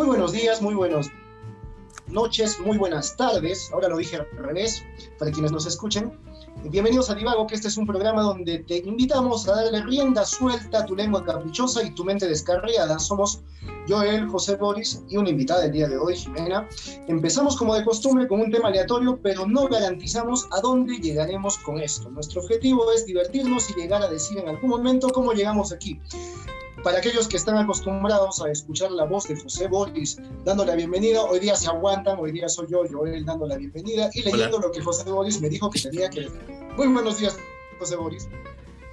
Muy buenos días, muy buenas noches, muy buenas tardes. Ahora lo dije al revés, para quienes nos escuchen. Bienvenidos a Divago, que este es un programa donde te invitamos a darle rienda suelta a tu lengua caprichosa y tu mente descarriada. Somos Joel, José Boris y una invitada del día de hoy, Jimena. Empezamos como de costumbre con un tema aleatorio, pero no garantizamos a dónde llegaremos con esto. Nuestro objetivo es divertirnos y llegar a decir en algún momento cómo llegamos aquí. Para aquellos que están acostumbrados a escuchar la voz de José Boris dando la bienvenida, hoy día se aguantan, hoy día soy yo, Joel, dando la bienvenida y leyendo lo que José Boris me dijo que tenía que. Muy buenos días, José Boris.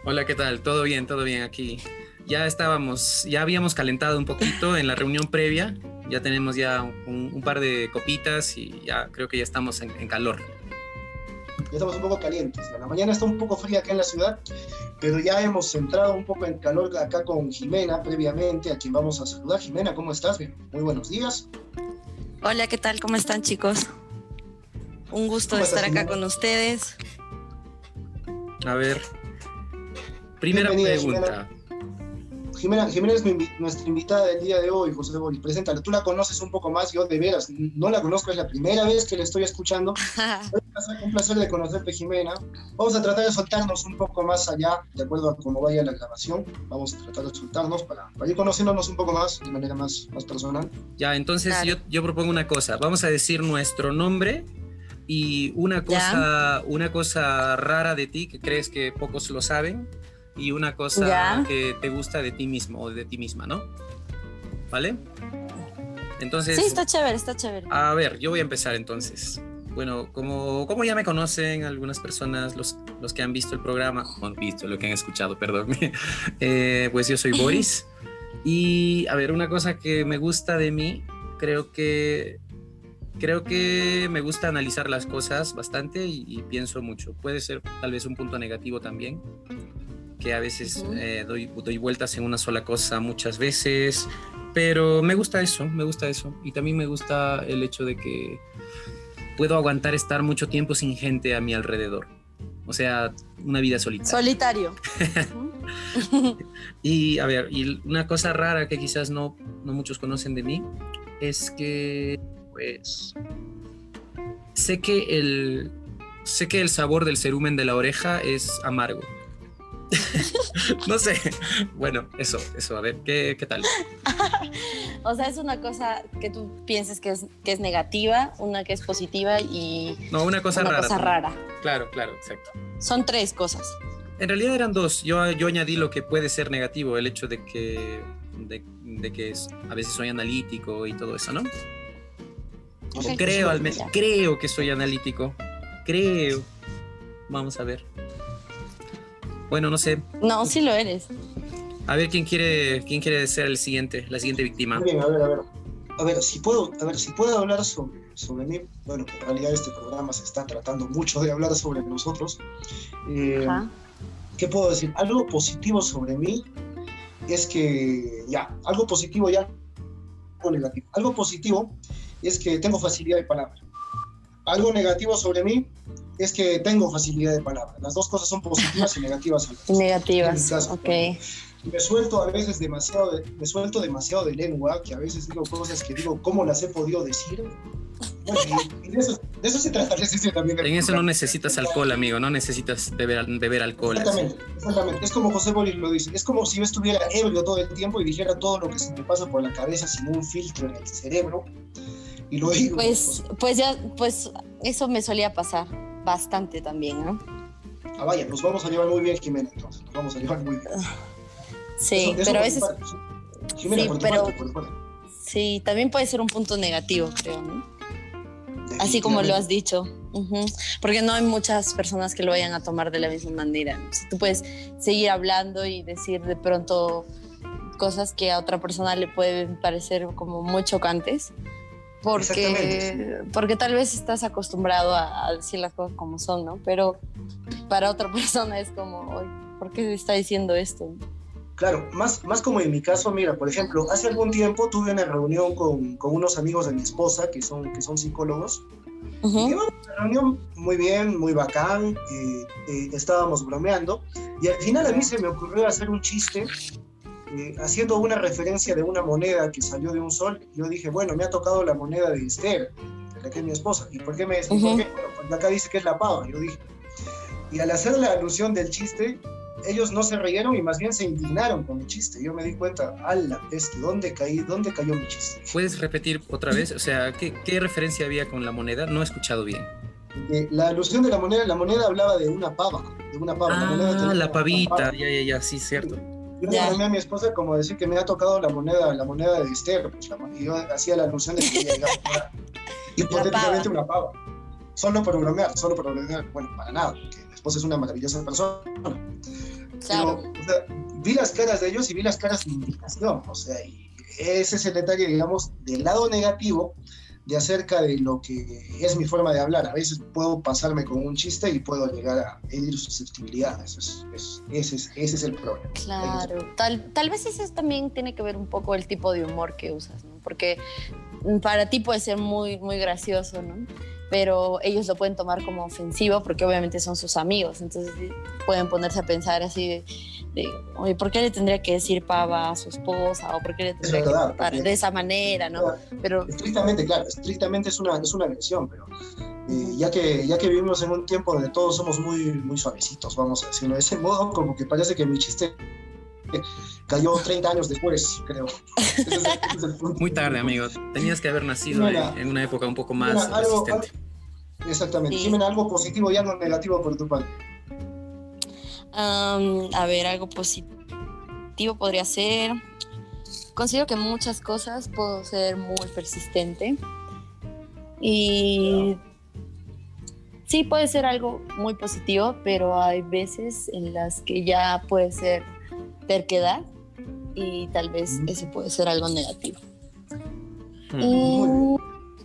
Hola, ¿qué tal? Todo bien, todo bien aquí. Ya estábamos, ya habíamos calentado un poquito en la reunión previa, ya tenemos ya un, par de copitas y ya creo que ya estamos en, en calor. Ya estamos un poco calientes. La mañana está un poco fría acá en la ciudad, pero ya hemos entrado un poco en calor acá con Jimena previamente, a quien vamos a saludar. Jimena, ¿cómo estás? Muy buenos días. Hola, ¿qué tal? ¿Cómo están chicos? Un gusto de estar acá con ustedes. A ver, primera pregunta. Jimena, Jimena es nuestra invitada del día de hoy, José Boris. Preséntala. Tú la conoces un poco más, yo de veras no la conozco, es la primera vez que la estoy escuchando. un placer de conocerte, Jimena. Vamos a tratar de soltarnos un poco más allá, de acuerdo a cómo vaya la grabación. Vamos a tratar de soltarnos para, ir conociéndonos un poco más, de manera más, más personal. Ya, entonces yo, yo propongo una cosa. Vamos a decir nuestro nombre y una cosa, una cosa rara de ti que crees que pocos lo saben y una cosa que te gusta de ti mismo o de ti misma, ¿no? ¿Vale? Entonces... Sí, está chévere, está chévere. A ver, yo voy a empezar entonces. Bueno, como, como ya me conocen algunas personas, los, los que han visto el programa, han visto lo que han escuchado, perdón, eh, pues yo soy Boris. Y a ver, una cosa que me gusta de mí, creo que creo que me gusta analizar las cosas bastante y, y, pienso mucho. Puede ser tal vez un punto negativo también, que a veces eh, doy, doy, vueltas en una sola cosa muchas veces, pero me gusta eso, me gusta eso. Y también me gusta el hecho de que puedo aguantar estar mucho tiempo sin gente a mi alrededor. O sea, una vida solitaria. Solitario. y a ver, y una cosa rara que quizás no, no muchos conocen de mí es que, pues, sé que el, sé que el sabor del cerumen de la oreja es amargo. no sé. Bueno, eso, eso. A ver, ¿qué, qué tal? o sea, es una cosa que tú pienses que es, que es negativa, una que es positiva y. No, una cosa una rara. Cosa rara. Claro, claro, exacto. Son tres cosas. En realidad eran dos. Yo, yo añadí lo que puede ser negativo, el hecho de que, de, de que a veces soy analítico y todo eso, ¿no? creo, al menos, creo que soy analítico. Creo. Vamos a ver. Bueno, no sé. No, sí lo eres. A ver quién quiere, quién quiere ser el siguiente, la siguiente víctima. Bien, a ver, a ver. A ver, si puedo, a ver, si puedo hablar sobre, sobre mí, bueno, en realidad este programa se está tratando mucho de hablar sobre nosotros. Eh, ¿Qué puedo decir? Algo positivo sobre mí es que, ya, algo positivo ya, algo negativo. Algo positivo es que tengo facilidad de palabra. Algo negativo sobre mí es que tengo facilidad de palabra. Las dos cosas son positivas y negativas. Negativas, ok. Me suelto a veces demasiado de, me suelto demasiado de lengua, que a veces digo cosas que digo, ¿cómo las he podido decir? y, de, eso, de, eso, se trata también. En eso no necesitas alcohol, amigo, no necesitas beber, beber alcohol. Exactamente, exactamente. Es como José Boris lo dice, es como si yo estuviera ebrio todo el tiempo y dijera todo lo que se me pasa por la cabeza sin un filtro en el cerebro. Y lo digo. Pues, pues ya, pues eso me solía pasar bastante también, ¿no? Ah, vaya, nos vamos a llevar muy bien, Jimena, entonces, nos vamos a llevar muy bien. Sí, pero a veces... Jimena, sí, pero... Sí, también puede ser un punto negativo, creo, ¿no? Así como lo has dicho. Porque no hay muchas personas que lo vayan a tomar de la misma manera. tú puedes seguir hablando y decir de pronto cosas que a otra persona le pueden parecer como muy chocantes, porque, porque tal vez estás acostumbrado a, decir las cosas como son, ¿no? Pero para otra persona es como, ¿por qué está diciendo esto? Claro, más, más como en mi caso, mira, por ejemplo, hace algún tiempo tuve una reunión con, con unos amigos de mi esposa que son, que son psicólogos. Y una reunión muy bien, muy bacán, eh, eh, estábamos bromeando y al final a mí se me ocurrió hacer un chiste eh, haciendo una referencia de una moneda que salió de un sol, yo dije, bueno, me ha tocado la moneda de Esther, la que es mi esposa. ¿Y por qué me decís? Bueno, porque acá dice que es la pava, yo dije. Y al hacer la alusión del chiste, ellos no se rieron y más bien se indignaron con mi chiste. Yo me di cuenta, a la peste, ¿dónde caí? ¿Dónde cayó mi chiste? ¿Puedes repetir otra vez? O sea, ¿qué, qué referencia había con la moneda? No he escuchado bien. Eh, la alusión de la moneda, la moneda hablaba de una pava, de una pava. Ah, la, la pavita, ya, ya, ya, sí, cierto. Yo le a mi esposa como decir que me ha tocado la moneda, la moneda de Esther, pues, y yo hacía la alusión de que ella hipotéticamente una pava. Solo por bromear, solo por bromear, bueno, para nada, porque mi esposa es una maravillosa persona. Claro. vi las caras de ellos y vi las caras de indignación, o sea, y ese es el detalle, digamos, del lado negativo de acerca de lo que es mi forma de hablar. A veces puedo pasarme con un chiste y puedo llegar a herir susceptibilidades. Es, ese, es, ese, es, el problema. Claro, tal, tal vez eso también tiene que ver un poco el tipo de humor que usas, ¿no? Porque para ti puede ser muy, muy gracioso, ¿no? Pero ellos lo pueden tomar como ofensivo porque obviamente son sus amigos, entonces pueden ponerse a pensar así de, oye, ¿por qué le tendría que decir pava a su esposa? ¿O por qué le tendría que tratar de esa manera? ¿no? Pero, estrictamente, claro, estrictamente es una, es una agresión, pero eh, ya, que, ya que vivimos en un tiempo donde todos somos muy, muy suavecitos, vamos a decirlo de ese modo, como que parece que mi chiste cayó 30 años después, creo. Muy tarde, amigo. Tenías que haber nacido en, una época un poco más resistente. exactamente. Sí. algo positivo y algo negativo por tu parte. a ver, algo positivo podría ser. Considero que muchas cosas puedo ser muy persistente. Y sí puede ser algo muy positivo, pero hay veces en las que ya puede ser terquedad y tal vez ese puede ser algo negativo. Y,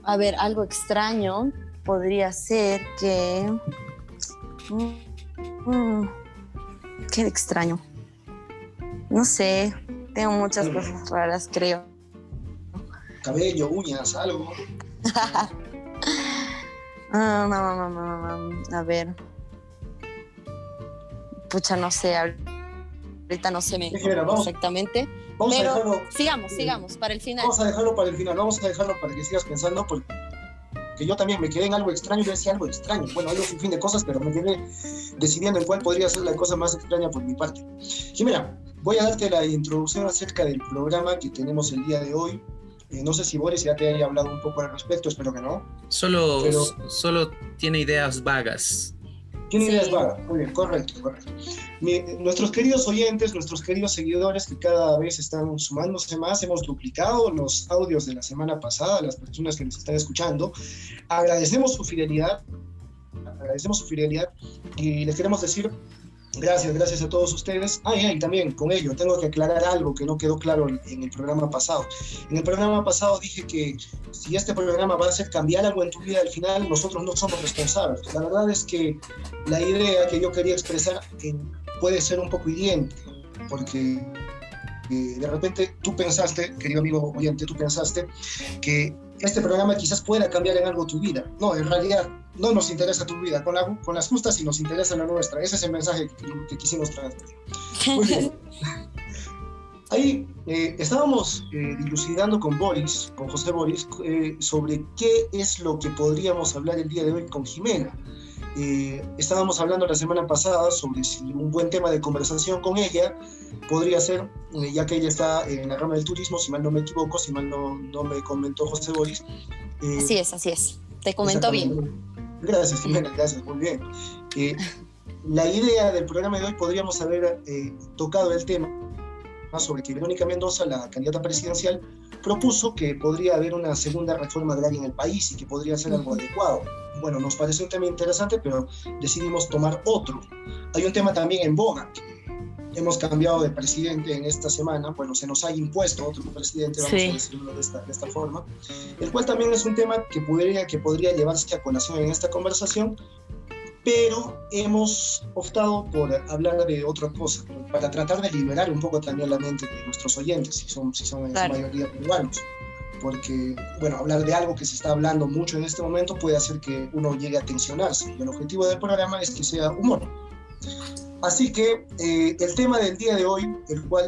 a ver, algo extraño podría ser que... Mm, mm, qué extraño. No sé, tengo muchas cosas raras, creo. Cabello, uñas, algo. Ah, a ver. Pucha, no sé ahorita no sé me exactamente. Vamos pero a dejarlo, sigamos, sigamos, para el final. Vamos a dejarlo para el final, vamos a dejarlo para que sigas pensando, porque yo también me quedé en algo extraño, yo decía algo extraño. Bueno, hay un fin de cosas, pero me quedé decidiendo en cuál podría ser la cosa más extraña por mi parte. Jimena, voy a darte la introducción acerca del programa que tenemos el día de hoy. Eh, no sé si Boris ya te haya hablado un poco al respecto, espero que no. Solo, solo tiene ideas vagas tiene ideas vagas, muy bien, correcto, correcto. nuestros queridos oyentes, nuestros queridos seguidores que cada vez están sumándose más, hemos duplicado los audios de la semana pasada, las personas que nos están escuchando. Agradecemos su fidelidad, agradecemos su fidelidad y les queremos decir Gracias, gracias a todos ustedes. Ah, y también con ello tengo que aclarar algo que no quedó claro en el programa pasado. En el programa pasado dije que si este programa va a hacer cambiar algo en tu vida al final, nosotros no somos responsables. La verdad es que la idea que yo quería expresar eh, puede ser un poco hiriente, porque de repente tú pensaste, querido amigo oyente, tú pensaste que este programa quizás pueda cambiar en algo tu vida. No, en realidad no nos interesa tu vida, con, con las justas y nos interesa la nuestra. Ese es el mensaje que, quisimos transmitir. Ahí eh, estábamos eh, dilucidando con Boris, con José Boris, eh, sobre qué es lo que podríamos hablar el día de hoy con Jimena. Estábamos hablando la semana pasada sobre si un buen tema de conversación con ella podría ser, ya que ella está en la rama del turismo, si mal no me equivoco, si mal no, no me comentó José Boris. así es, así es. Te comentó bien. Gracias, Jimena, gracias, muy bien. Eh, la idea del programa de hoy podríamos haber eh, tocado el tema sobre que Verónica Mendoza, la candidata presidencial, propuso que podría haber una segunda reforma agraria en el país y que podría ser algo adecuado. Bueno, nos pareció un tema interesante, pero decidimos tomar otro. Hay un tema también en boga, hemos cambiado de presidente en esta semana, bueno, se nos ha impuesto otro presidente, vamos a decirlo de esta, de esta, forma, el cual también es un tema que podría, que podría llevarse a colación en esta conversación, pero hemos optado por hablar de otra cosa, para tratar de liberar un poco también la mente de nuestros oyentes, si son, si son en su mayoría peruanos porque, bueno, hablar de algo que se está hablando mucho en este momento puede hacer que uno llegue a tensionarse. Y el objetivo del programa es que sea humor. Así que eh, el tema del día de hoy, el cual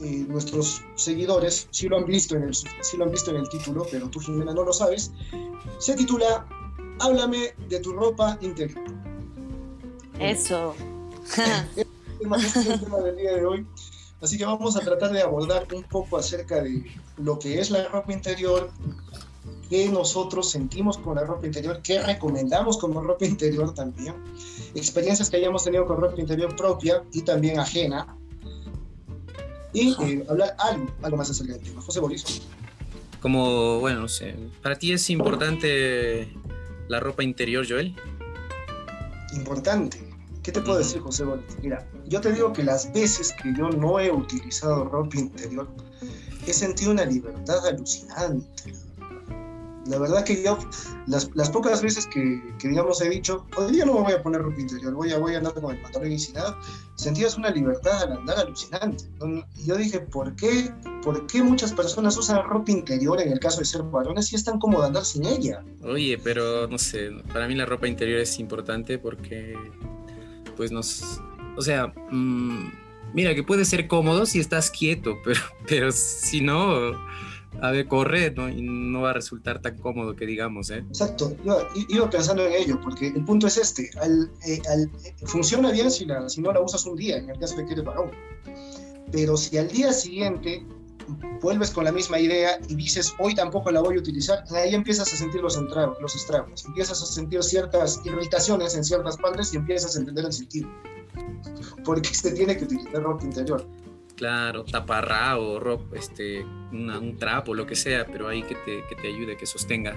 eh, nuestros seguidores sí lo, han visto en el, sí lo han visto en el título, pero tú, Jimena, no lo sabes. Se titula Háblame de tu ropa interior. Eso. es el tema del día de hoy. Así que vamos a tratar de abordar un poco acerca de lo que es la ropa interior, qué nosotros sentimos con la ropa interior, qué recomendamos como ropa interior también, experiencias que hayamos tenido con ropa interior propia y también ajena, y eh, hablar algo, algo más acerca del tema. José Boris. Como, bueno, no sé, ¿para ti es importante la ropa interior, Joel? Importante. ¿Qué te puedo decir, José Boris? Mira, yo te digo que las veces que yo no he utilizado ropa interior, he sentido una libertad alucinante la verdad que yo, las, pocas veces que, digamos, he dicho, hoy día no me voy a poner ropa interior, voy a, voy a andar con el pantalón y sin sentías una libertad al andar alucinante. Yo dije, ¿por qué, ¿por qué muchas personas usan ropa interior en el caso de ser varones y es tan cómodo andar sin ella? Oye, pero no sé, para mí la ropa interior es importante porque, pues nos, o sea, mmm, mira que puede ser cómodo si estás quieto, pero, pero si no a ver, correr, ¿no? Y no va a resultar tan cómodo que digamos, ¿eh? Exacto, iba, iba pensando en ello, porque el punto es este, al, eh, al, funciona bien si, la, si no la usas un día, en el caso de que eres varón, pero si al día siguiente vuelves con la misma idea y dices, hoy tampoco la voy a utilizar, ahí empiezas a sentir los estragos, los estragos, empiezas a sentir ciertas irritaciones en ciertas partes y empiezas a entender el sentido. Porque se tiene que utilizar ropa interior. Claro, taparrao, ropa, este, un trapo, lo que sea, pero ahí que te, que te ayude, que sostenga.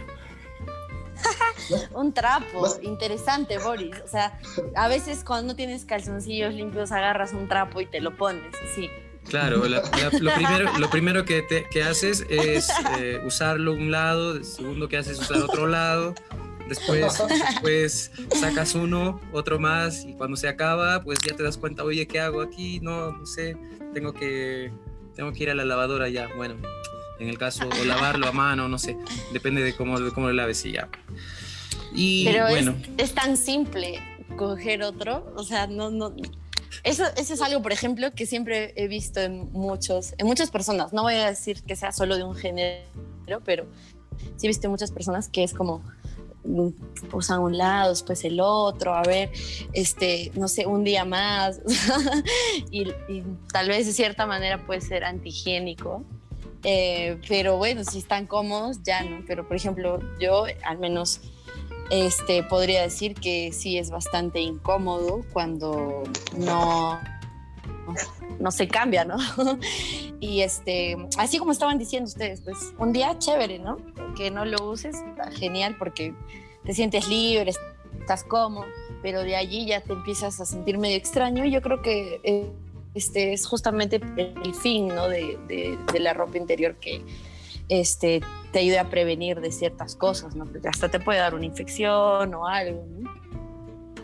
un trapo, interesante, Boris. O sea, a veces cuando no tienes calzoncillos limpios, agarras un trapo y te lo pones, sí. Claro, lo, primero, lo primero que, te, que haces es eh, usarlo un lado, el segundo que haces es usar otro lado, Después, después sacas uno, otro más, y cuando se acaba, pues ya te das cuenta, oye, ¿qué hago aquí? No, no sé, tengo que, tengo que ir a la lavadora ya. Bueno, en el caso, o lavarlo a mano, no sé, depende de cómo, de cómo lo laves y ya. Y Pero bueno. Es, es, tan simple coger otro, o sea, no, no. Eso, eso es algo, por ejemplo, que siempre he visto en muchos, en muchas personas. No voy a decir que sea solo de un género, pero sí he visto en muchas personas que es como, usan un lado, después el otro, a ver, este, no sé, un día más. y, tal vez de cierta manera puede ser antihigiénico. Eh, pero bueno, si están cómodos, ya no. Pero por ejemplo, yo al menos este, podría decir que sí es bastante incómodo cuando no, no se cambia, ¿no? y este, así como estaban diciendo ustedes, pues un día chévere, ¿no? Que no lo uses, genial porque te sientes libre, estás cómodo, pero de allí ya te empiezas a sentir medio extraño y yo creo que eh, este es justamente el fin, ¿no? De, la ropa interior que este, te ayude a prevenir de ciertas cosas, ¿no? Porque hasta te puede dar una infección o algo, ¿no?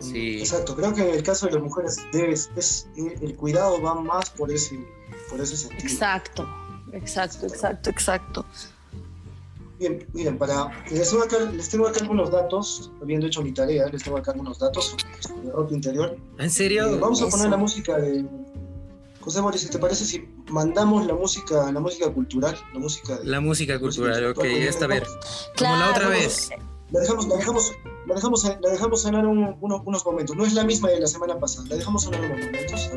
Sí. Exacto, creo que en el caso de las mujeres debes, es, el cuidado va más por ese, por ese sentido. Exacto, exacto, exacto, exacto. Bien, miren, para, les, tengo acá, les tengo acá algunos datos, habiendo hecho mi tarea, les tengo acá algunos datos sobre ropa interior. ¿En serio? Eh, vamos a poner la música de... José Boris, ¿te parece si mandamos la música, la música cultural? La música, la música cultural, ok, esta vez. Como la otra vez. La dejamos, la dejamos, la dejamos, la dejamos sonar unos momentos. No es la misma de la semana pasada. La dejamos sonar unos momentos.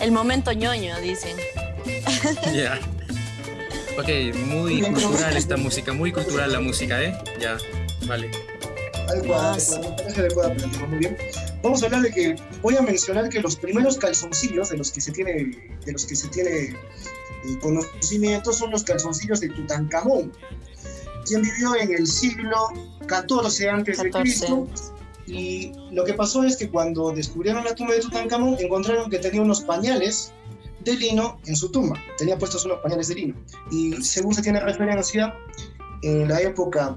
El momento ñoño, dicen. Ya. Ok, muy cultural esta música, muy cultural la música, ¿eh? Ya, vale. Adecuada, muy bien. Vamos a hablar de que voy a mencionar que los primeros calzoncillos de los que se tiene, de los que se tiene eh, conocimiento son los calzoncillos de Tutankamón, quien vivió en el siglo 14 antes de Cristo. Y lo que pasó es que cuando descubrieron la tumba de Tutankamón, encontraron que tenía unos pañales de lino en su tumba. Tenía puestos unos pañales de lino. Y según se tiene referencia, en la época,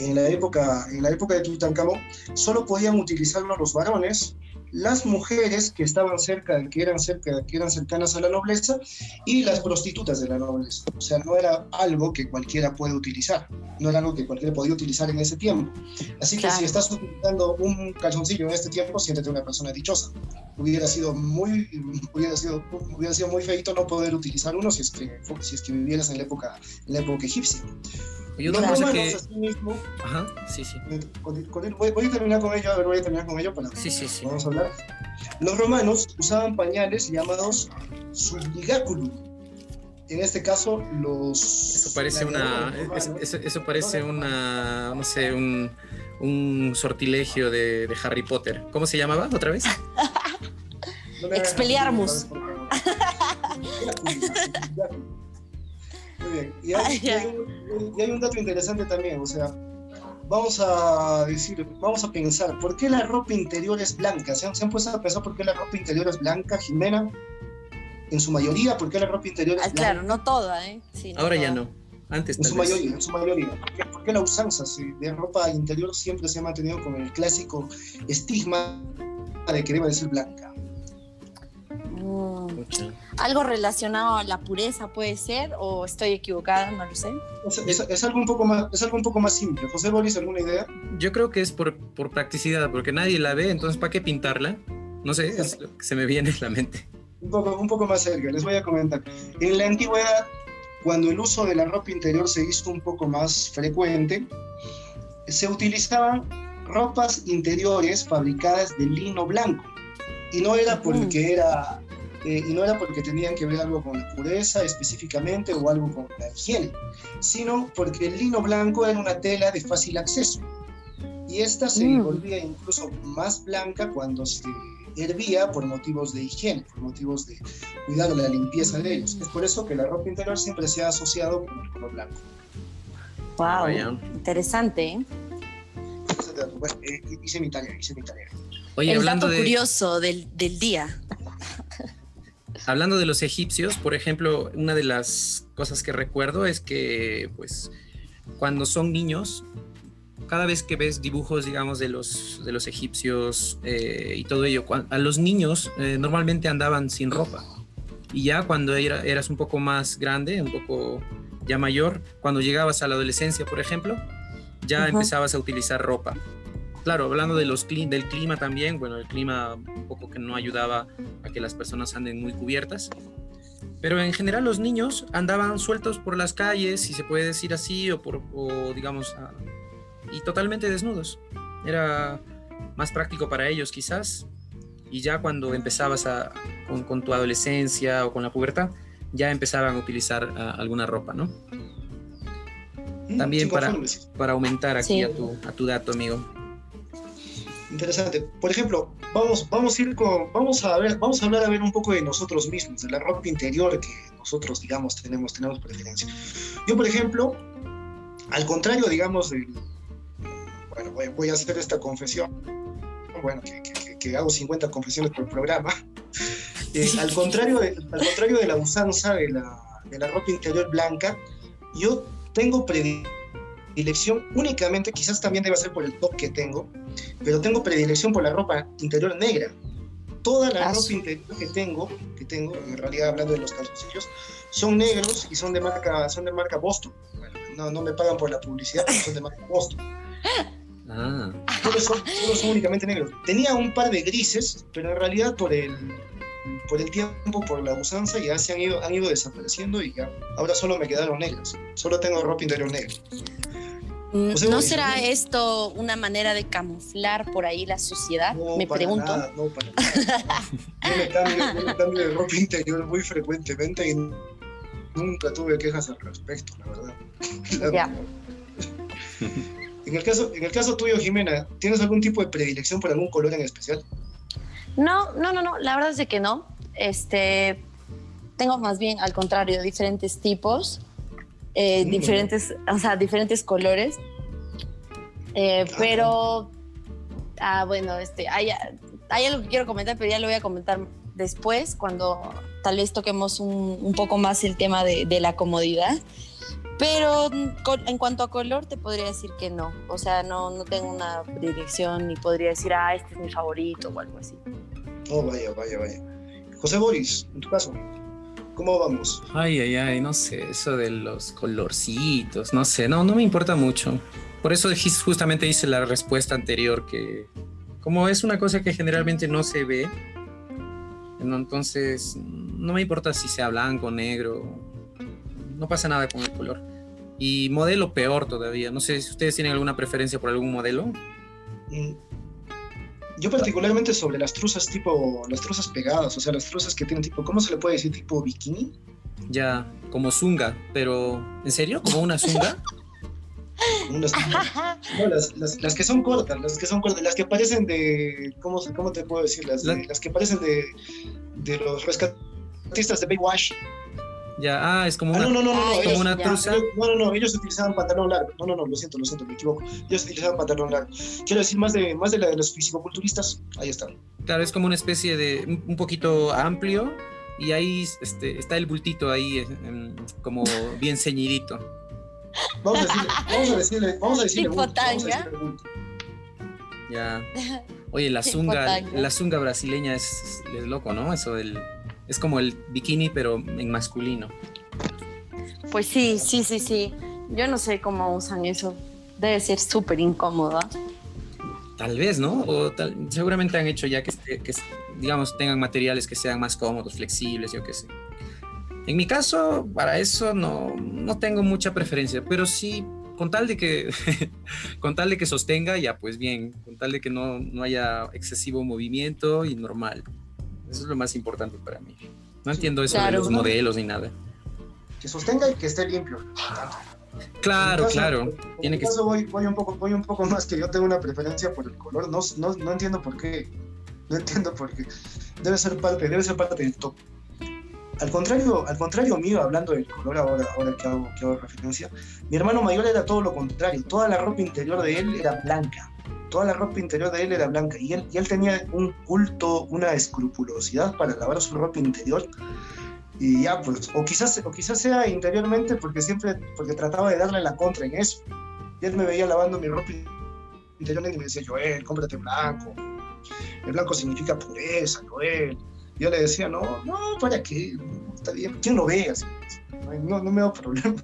en la época, en la época de Tutankamón, solo podían utilizarlo los varones las mujeres que estaban cerca, que eran cerca, que eran cercanas a la nobleza y las prostitutas de la nobleza. O sea, no era algo que cualquiera puede utilizar, no era algo que cualquiera podía utilizar en ese tiempo. Así que si estás utilizando un calzoncillo en este tiempo, siéntete una persona dichosa. Hubiera sido muy, hubiera sido, hubiera sido muy feito no poder utilizar uno si es que, si es que vivieras en la época, en la época egipcia. Y otra cosa que... mismo, Ajá, sí, sí. voy, a terminar con ello, a ver, voy a terminar con ello para sí, sí, sí. vamos a hablar. Los romanos usaban pañales llamados subligaculum. En este caso, los... Eso parece una... Eso, parece una... no sé, un, un sortilegio de, de, Harry Potter. ¿Cómo se llamaba otra vez? Expeliarmus. Y hay, un, dato interesante también, o sea, vamos a decir, vamos a pensar, ¿por qué la ropa interior es blanca? ¿Se han, puesto a pensar por qué la ropa interior es blanca, Jimena? En su mayoría, ¿por qué la ropa interior es ah, blanca? Claro, no toda, ¿eh? Ahora ya no. Antes en su mayoría, en su mayoría. ¿Por qué, la usanza de ropa interior siempre se ha mantenido con el clásico estigma de que debe de ser blanca? Algo relacionado a la pureza puede ser o estoy equivocada, no lo sé. Es, algo, un poco más, es algo un poco más simple. José Boris, ¿alguna idea? Yo creo que es por, por practicidad, porque nadie la ve, entonces ¿para qué pintarla? No sé, es lo que se me viene en la mente. Un poco, un poco más cerca, les voy a comentar. En la antigüedad, cuando el uso de la ropa interior se hizo un poco más frecuente, se utilizaban ropas interiores fabricadas de lino blanco. Y no era porque era eh, y no era porque tenían que ver algo con la pureza específicamente o algo con la higiene, sino porque el lino blanco era una tela de fácil acceso y esta se mm. volvía incluso más blanca cuando se hervía por motivos de higiene, por motivos de cuidar la limpieza de ellos. Es por eso que la ropa interior siempre se ha asociado con el color blanco. Wow, interesante. ¿eh? eh hice mi tarea, hice mi tarea. Oye, el hablando dato curioso del, del día. Hablando de los egipcios, por ejemplo, una de las cosas que recuerdo es que, pues, cuando son niños, cada vez que ves dibujos, digamos, de los, de los egipcios eh, y todo ello, a los niños eh, normalmente andaban sin ropa. Y ya cuando eras un poco más grande, un poco ya mayor, cuando llegabas a la adolescencia, por ejemplo, ya empezabas a utilizar ropa claro, hablando de los del clima también, bueno, el clima un poco que no ayudaba a que las personas anden muy cubiertas. Pero en general los niños andaban sueltos por las calles, si se puede decir así, o, por, digamos, y totalmente desnudos. Era más práctico para ellos quizás. Y ya cuando empezabas a, con, tu adolescencia o con la pubertad, ya empezaban a utilizar alguna ropa, ¿no? Mm, también para, para aumentar aquí a, tu, a tu dato, amigo interesante. Por ejemplo, vamos, vamos a ir con, vamos a ver, vamos a hablar a ver un poco de nosotros mismos, de la ropa interior que nosotros, digamos, tenemos, tenemos preferencia. Yo, por ejemplo, al contrario, digamos, de, bueno, voy, a hacer esta confesión, bueno, que, hago 50 confesiones por programa. Eh, al, contrario de, al contrario de la usanza de la, de la ropa interior blanca, yo tengo predilección únicamente, quizás también debe ser por el top que tengo, pero tengo predilección por la ropa interior negra. Toda la ropa interior que tengo, que tengo, en realidad hablando de los calzoncillos, son negros y son de marca, son de marca Boston. Bueno, no, no me pagan por la publicidad, pero son de marca Boston. Ah. Todos son, son únicamente negros. Tenía un par de grises, pero en realidad por el, por el tiempo, por la usanza, ya se han ido, han ido desapareciendo y ya ahora solo me quedaron negras. Solo tengo ropa interior negra. Mm, ¿No será esto una manera de camuflar por ahí la sociedad? me pregunto. Nada, no, para nada. Yo me, cambio, cambio, de ropa interior muy frecuentemente y nunca tuve quejas al respecto, la verdad. Ya. En el, caso, en el caso tuyo, Jimena, ¿tienes algún tipo de predilección por algún color en especial? No, no, no, no, la verdad es que no. Este, tengo más bien al contrario, diferentes tipos. Eh, diferentes, o sea, diferentes colores. Eh, pero, ah, bueno, este, hay, hay, algo que quiero comentar, pero ya lo voy a comentar después, cuando tal vez toquemos un, un poco más el tema de, de, la comodidad. Pero en cuanto a color, te podría decir que no. O sea, no, no tengo una dirección ni podría decir, ah, este es mi favorito o algo así. Oh, vaya, vaya, vaya. José Boris, en tu caso, ¿cómo vamos? Ay, ay, ay, no sé, eso de los colorcitos, no sé, no, no me importa mucho. Por eso justamente hice la respuesta anterior, que como es una cosa que generalmente no se ve, entonces no me importa si sea blanco, negro, no pasa nada con el color. Y modelo peor todavía, no sé si ustedes tienen alguna preferencia por algún modelo. Yo particularmente sobre las truzas tipo, las truzas pegadas, o sea, las truzas que tienen tipo, ¿cómo se le puede decir? Tipo bikini. Ya, como zunga, pero ¿en serio? ¿Como una zunga? no, las, las, que son cortas, las que son cortas, las que parecen de, ¿cómo, cómo te puedo decir? Las, las que parecen de, de los rescatistas de Baywatch. Ya, ah, es como ah, una, no, no, no, no, como una truza. No, no, no, ellos utilizaban pantalón largo. No, no, no, lo siento, lo siento, me equivoco. Ellos utilizaban pantalón largo. Quiero decir, más de, más de la de los fisicoculturistas, ahí están. Claro, es como una especie de, un poquito amplio, y ahí este, está el bultito ahí, como bien ceñidito. Vamos a decirle, vamos a decirle, vamos a decirle, bulto, vamos a decirle bulto. Ya. Oye, la zunga, la zunga brasileña es, es loco, ¿no? Eso del es como el bikini, pero en masculino. Pues sí, sí, sí, sí. Yo no sé cómo usan eso. Debe ser súper incómoda. Tal vez, ¿no? O seguramente han hecho ya que, que, digamos, tengan materiales que sean más cómodos, flexibles, yo qué sé. En mi caso, para eso no, no tengo mucha preferencia, pero sí, con tal de que, con tal de que sostenga, ya pues bien, con tal de que no, no haya excesivo movimiento y normal. Eso es lo más importante para mí. No entiendo eso de los modelos ni nada. Que sostenga y que esté limpio. Claro, claro. Tiene que... voy, voy, un poco, voy un poco más que yo tengo una preferencia por el color. No, no, no entiendo por qué. No entiendo por qué. Debe ser parte, debe ser parte del top. Al contrario, al contrario mío, hablando del color ahora, ahora que hago, que hago referencia, mi hermano mayor era todo lo contrario. Toda la ropa interior de él era blanca toda la ropa interior de él era blanca y él, y él tenía un culto, una escrupulosidad para lavar su ropa interior. Y ya, pues, o quizás, o quizás sea interiormente porque siempre, porque trataba de darle la contra en eso. Y él me veía lavando mi ropa interior y me decía, Joel, cómprate blanco. El blanco significa pureza, Joel. Y yo le decía, no, no, ¿para qué? Está bien, ¿quién lo ve así? No, no me da problema.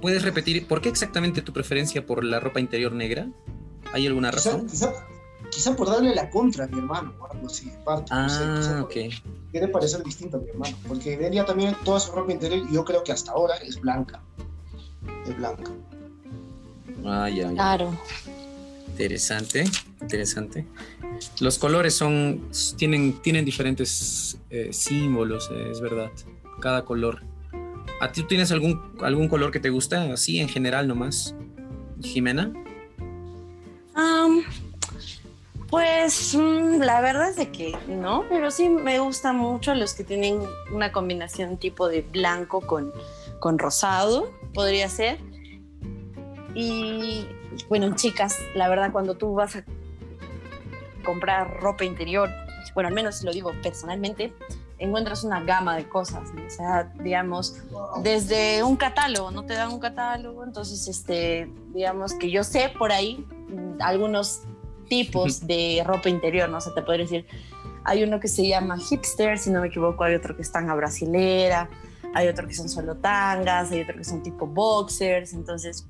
¿Puedes repetir por qué exactamente tu preferencia por la ropa interior negra? ¿Hay alguna razón? Quizá, por darle la contra a mi hermano o algo así, parte. Ah, ok. Quiere parecer distinto a mi hermano, porque venía también toda su ropa interior y yo creo que hasta ahora es blanca. Es blanca. Ah, ya. Claro. Interesante, interesante. Los colores son, tienen, tienen diferentes eh, símbolos, eh, es verdad. Cada color. ¿A ti tienes algún, algún color que te gusta así en general nomás? Jimena. Pues mm, la verdad es de que no, pero sí me gustan mucho los que tienen una combinación tipo de blanco con, con rosado, podría ser. Y bueno, chicas, la verdad cuando tú vas a comprar ropa interior, bueno, al menos lo digo personalmente, encuentras una gama de cosas, o sea, digamos, desde un catálogo, no te dan un catálogo, entonces, este, digamos que yo sé por ahí mm, algunos tipos de ropa interior, no sé, te podría decir, hay uno que se llama hipster, si no me equivoco, hay otro que está a brasilera, hay otro que son solo tangas, hay otro que son tipo boxers, entonces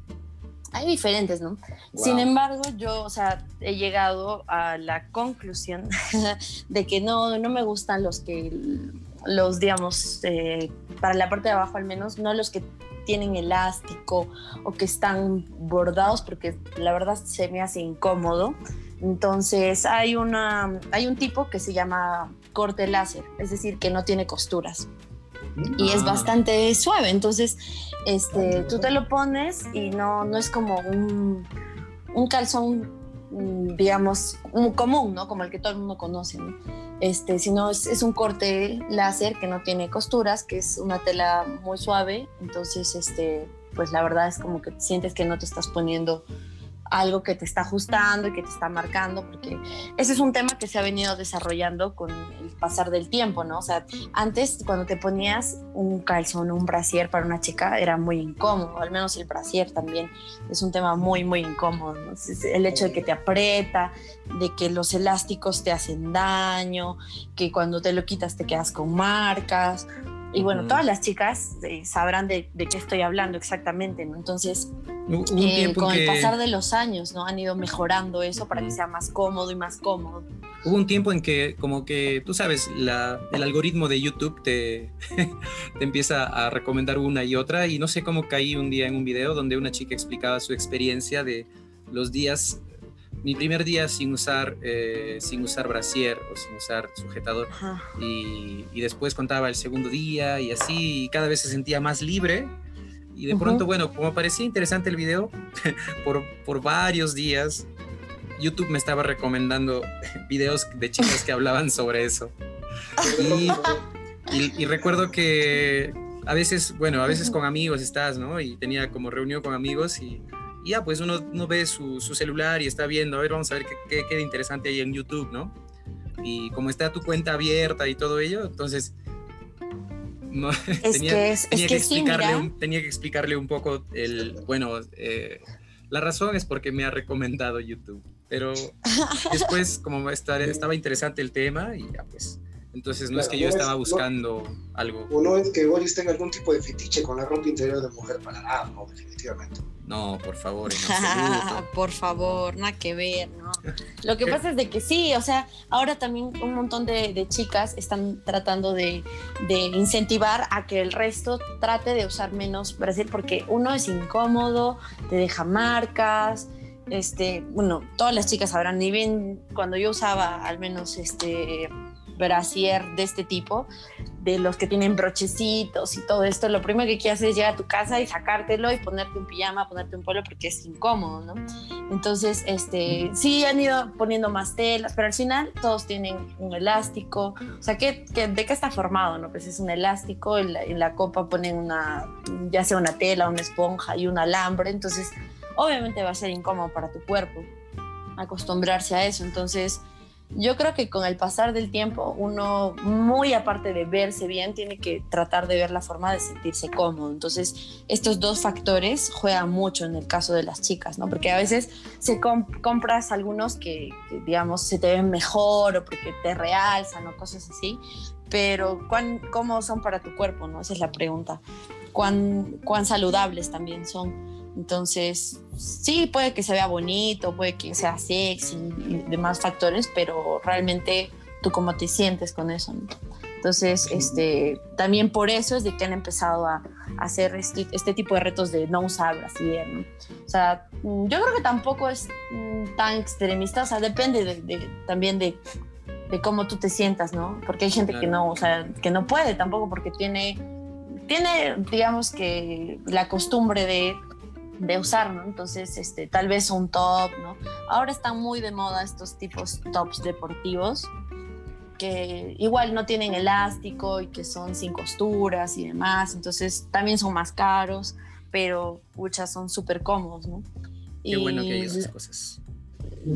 hay diferentes, ¿no? Sin embargo, yo, o sea, he llegado a la conclusión de que no, no me gustan los que, los, digamos, eh, para la parte de abajo al menos, no los que tienen elástico o que están bordados, porque la verdad se me hace incómodo. Entonces, hay, una, hay un tipo que se llama corte láser, es decir, que no tiene costuras y es ah. bastante suave. Entonces, este, tú te lo pones y no, no es como un, un calzón, mm, digamos, común, ¿no? Como el que todo el mundo conoce, ¿no? Este, sino es, es, un corte láser que no tiene costuras, que es una tela muy suave. Entonces, este, pues la verdad es como que sientes que no te estás poniendo algo que te está ajustando y que te está marcando, porque ese es un tema que se ha venido desarrollando con el pasar del tiempo, ¿no? O sea, antes cuando te ponías un calzón un brasier para una chica era muy incómodo, al menos el brasier también es un tema muy, muy incómodo. El hecho de que te aprieta, de que los elásticos te hacen daño, que cuando te lo quitas te quedas con marcas, y bueno, todas las chicas eh, sabrán de, qué estoy hablando exactamente, ¿no? Entonces, eh, con el pasar de los años, ¿no? Han ido mejorando eso para que sea más cómodo y más cómodo. Hubo un tiempo en que, como que, tú sabes, la, el algoritmo de YouTube te, te empieza a recomendar una y otra, y no sé cómo caí un día en un video donde una chica explicaba su experiencia de los días mi primer día sin usar, eh, sin usar brasier o sin usar sujetador. Y, y, después contaba el segundo día y así, y cada vez se sentía más libre. Y de pronto, bueno, como parecía interesante el video, por, por varios días YouTube me estaba recomendando videos de chicas que hablaban sobre eso. Y, y, recuerdo que a veces, bueno, a veces con amigos estás, ¿no? Y tenía como reunión con amigos y y ya, pues uno, no ve su, celular y está viendo, a ver, vamos a ver qué, qué, interesante hay en YouTube, ¿no? Y como está tu cuenta abierta y todo ello, entonces no, tenía, que, explicarle un, tenía que explicarle un poco el, bueno, eh, la razón es porque me ha recomendado YouTube, pero después como estaba interesante el tema y ya pues entonces no es que yo estaba buscando algo. O no es que Boris tenga algún tipo de fetiche con la ropa interior de mujer para nada, no, definitivamente. No, por favor, por favor, nada que ver, ¿no? Lo que pasa es de que sí, o sea, ahora también un montón de, chicas están tratando de, de, incentivar a que el resto trate de usar menos Brasil porque uno es incómodo, te deja marcas, este, bueno, todas las chicas sabrán, ni bien cuando yo usaba al menos este brasier de este tipo, de los que tienen brochecitos y todo esto, lo primero que quieres es llegar a tu casa y sacártelo y ponerte un pijama, ponerte un polo porque es incómodo, ¿no? Entonces, este, sí han ido poniendo más telas, pero al final todos tienen un elástico, o sea, ¿qué, de qué está formado, no? Pues es un elástico, en la, en la copa ponen una, ya sea una tela, una esponja y un alambre, entonces obviamente va a ser incómodo para tu cuerpo acostumbrarse a eso, entonces yo creo que con el pasar del tiempo uno, muy aparte de verse bien, tiene que tratar de ver la forma de sentirse cómodo. Entonces, estos dos factores juegan mucho en el caso de las chicas, ¿no? Porque a veces se compras algunos que, digamos, se te ven mejor o porque te realzan o cosas así, pero ¿cuán, ¿cómo son para tu cuerpo, no? Esa es la pregunta. ¿Cuán, cuán saludables también son? Entonces, sí, puede que se vea bonito, puede que sea sexy y demás factores, pero realmente tú cómo te sientes con eso. Entonces, este, también por eso es de que han empezado a, hacer este, este, tipo de retos de no usar brasier, ¿no? O sea, mm, yo creo que tampoco es mm, tan extremista, o sea, depende de, también de, de, cómo tú te sientas, ¿no? Porque hay gente que no, o sea, que no puede tampoco porque tiene, tiene, digamos que la costumbre de de usar, ¿no? Entonces, este, tal vez un top, ¿no? Ahora están muy de moda estos tipos tops deportivos que igual no tienen elástico y que son sin costuras y demás, entonces también son más caros, pero muchas son súper cómodos, ¿no? Qué bueno que hay esas cosas.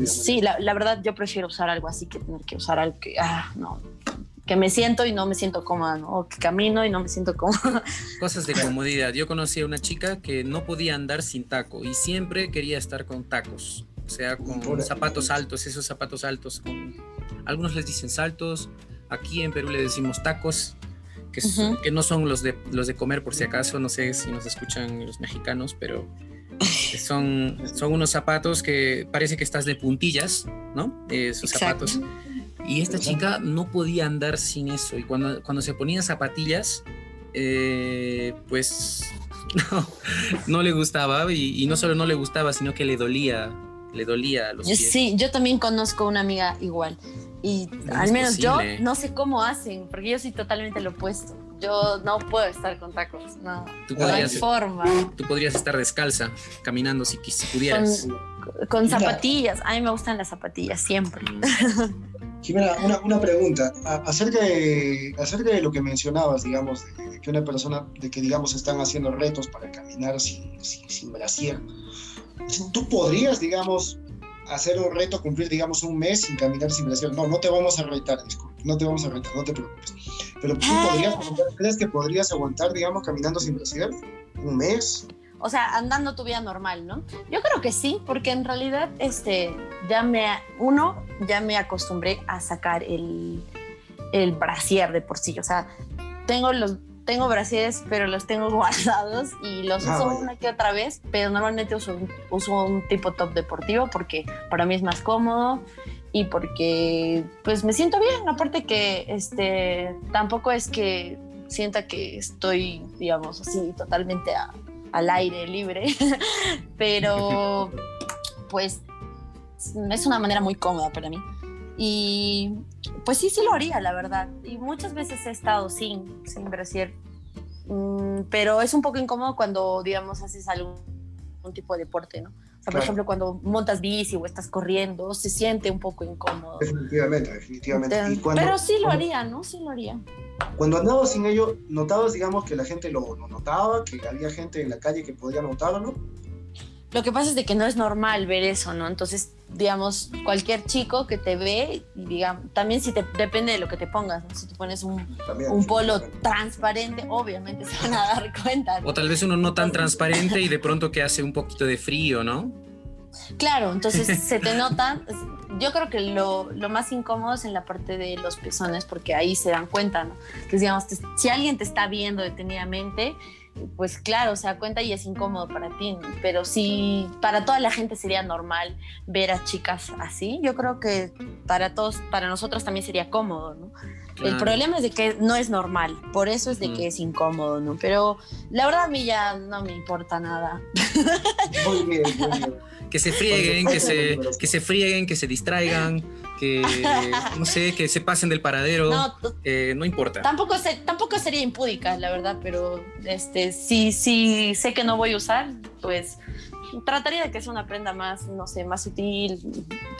Sí, la, la, verdad yo prefiero usar algo así que tener que usar algo que, ah, no, que me siento y no me siento cómoda, ¿no? O que camino y no me siento cómoda. Cosas de comodidad. Yo conocí a una chica que no podía andar sin taco y siempre quería estar con tacos, o sea, con zapatos altos, esos zapatos altos, con algunos les dicen saltos, aquí en Perú le decimos tacos, que, que no son los de, los de comer por si acaso, no sé si nos escuchan los mexicanos, pero son, son unos zapatos que parece que estás de puntillas, ¿no? Esos zapatos y esta chica no podía andar sin eso. Y cuando, cuando se ponía zapatillas, eh, pues no, no, le gustaba. Y, no solo no le gustaba, sino que le dolía. Le dolía a los pies. Sí, yo también conozco una amiga igual. Y al menos yo no sé cómo hacen, porque yo soy totalmente lo opuesto. Yo no puedo estar con tacos, no, no hay forma. Tú podrías estar descalza, caminando si, pudieras. Con, zapatillas, a mí me gustan las zapatillas siempre. Mm. Jimena, una, una pregunta. Acerca de, acerca de lo que mencionabas, digamos, de, que una persona, de que digamos están haciendo retos para caminar sin, sin, brasier. tú podrías, digamos, hacer un reto, cumplir, digamos, un mes sin caminar sin brasier. No, no te vamos a retar, disculpe, no te vamos a retar, no te preocupes. Pero tú podrías, ¿crees que podrías aguantar, digamos, caminando sin brasier? ¿Un mes? O sea, andando tu vida normal, ¿no? Yo creo que sí, porque en realidad, este, ya me, uno, ya me acostumbré a sacar el, el brasier de por sí. O sea, tengo los tengo brasieres, pero los tengo guardados y los ah, uso una que otra vez, pero normalmente uso, uso un tipo top deportivo porque para mí es más cómodo y porque pues me siento bien, aparte que este tampoco es que sienta que estoy, digamos, así totalmente al aire libre, pero pues es una manera muy cómoda para mí. Y pues sí, sí lo haría, la verdad. Y muchas veces he estado sin, sin brasier. Mm, pero es un poco incómodo cuando, digamos, haces algún, tipo de deporte, ¿no? Por ejemplo, cuando montas bici o estás corriendo, se siente un poco incómodo. Definitivamente, definitivamente. pero sí lo haría, ¿no? Sí lo haría. Cuando andabas sin ello, ¿notabas, digamos, que la gente lo, lo notaba, que había gente en la calle que podía notarlo? Lo que pasa es de que no es normal ver eso, ¿no? Entonces, digamos, cualquier chico que te ve, digamos, también si te, depende de lo que te pongas, ¿no? Si te pones un, un polo transparente, obviamente se van a dar cuenta. O tal vez uno no tan transparente y de pronto que hace un poquito de frío, ¿no? Claro, entonces se te nota. Yo creo que lo, lo, más incómodo es en la parte de los pezones, porque ahí se dan cuenta, ¿no? Que digamos, si alguien te está viendo detenidamente, pues claro, se da cuenta y es incómodo para ti, pero si para toda la gente sería normal ver a chicas así, yo creo que para todos, para nosotros también sería cómodo, ¿no? El problema es de que no es normal, por eso es de que es incómodo, ¿no? Pero la verdad a mí ya no me importa nada. Muy bien, muy bien. Que se frieguen, que se, que se frieguen, que se distraigan que no sé, que se pasen del paradero, no, eh, no importa. Tampoco, tampoco sería impúdica, la verdad, pero este, si, si sé que no voy a usar, pues trataría de que sea una prenda más, no sé, más sutil.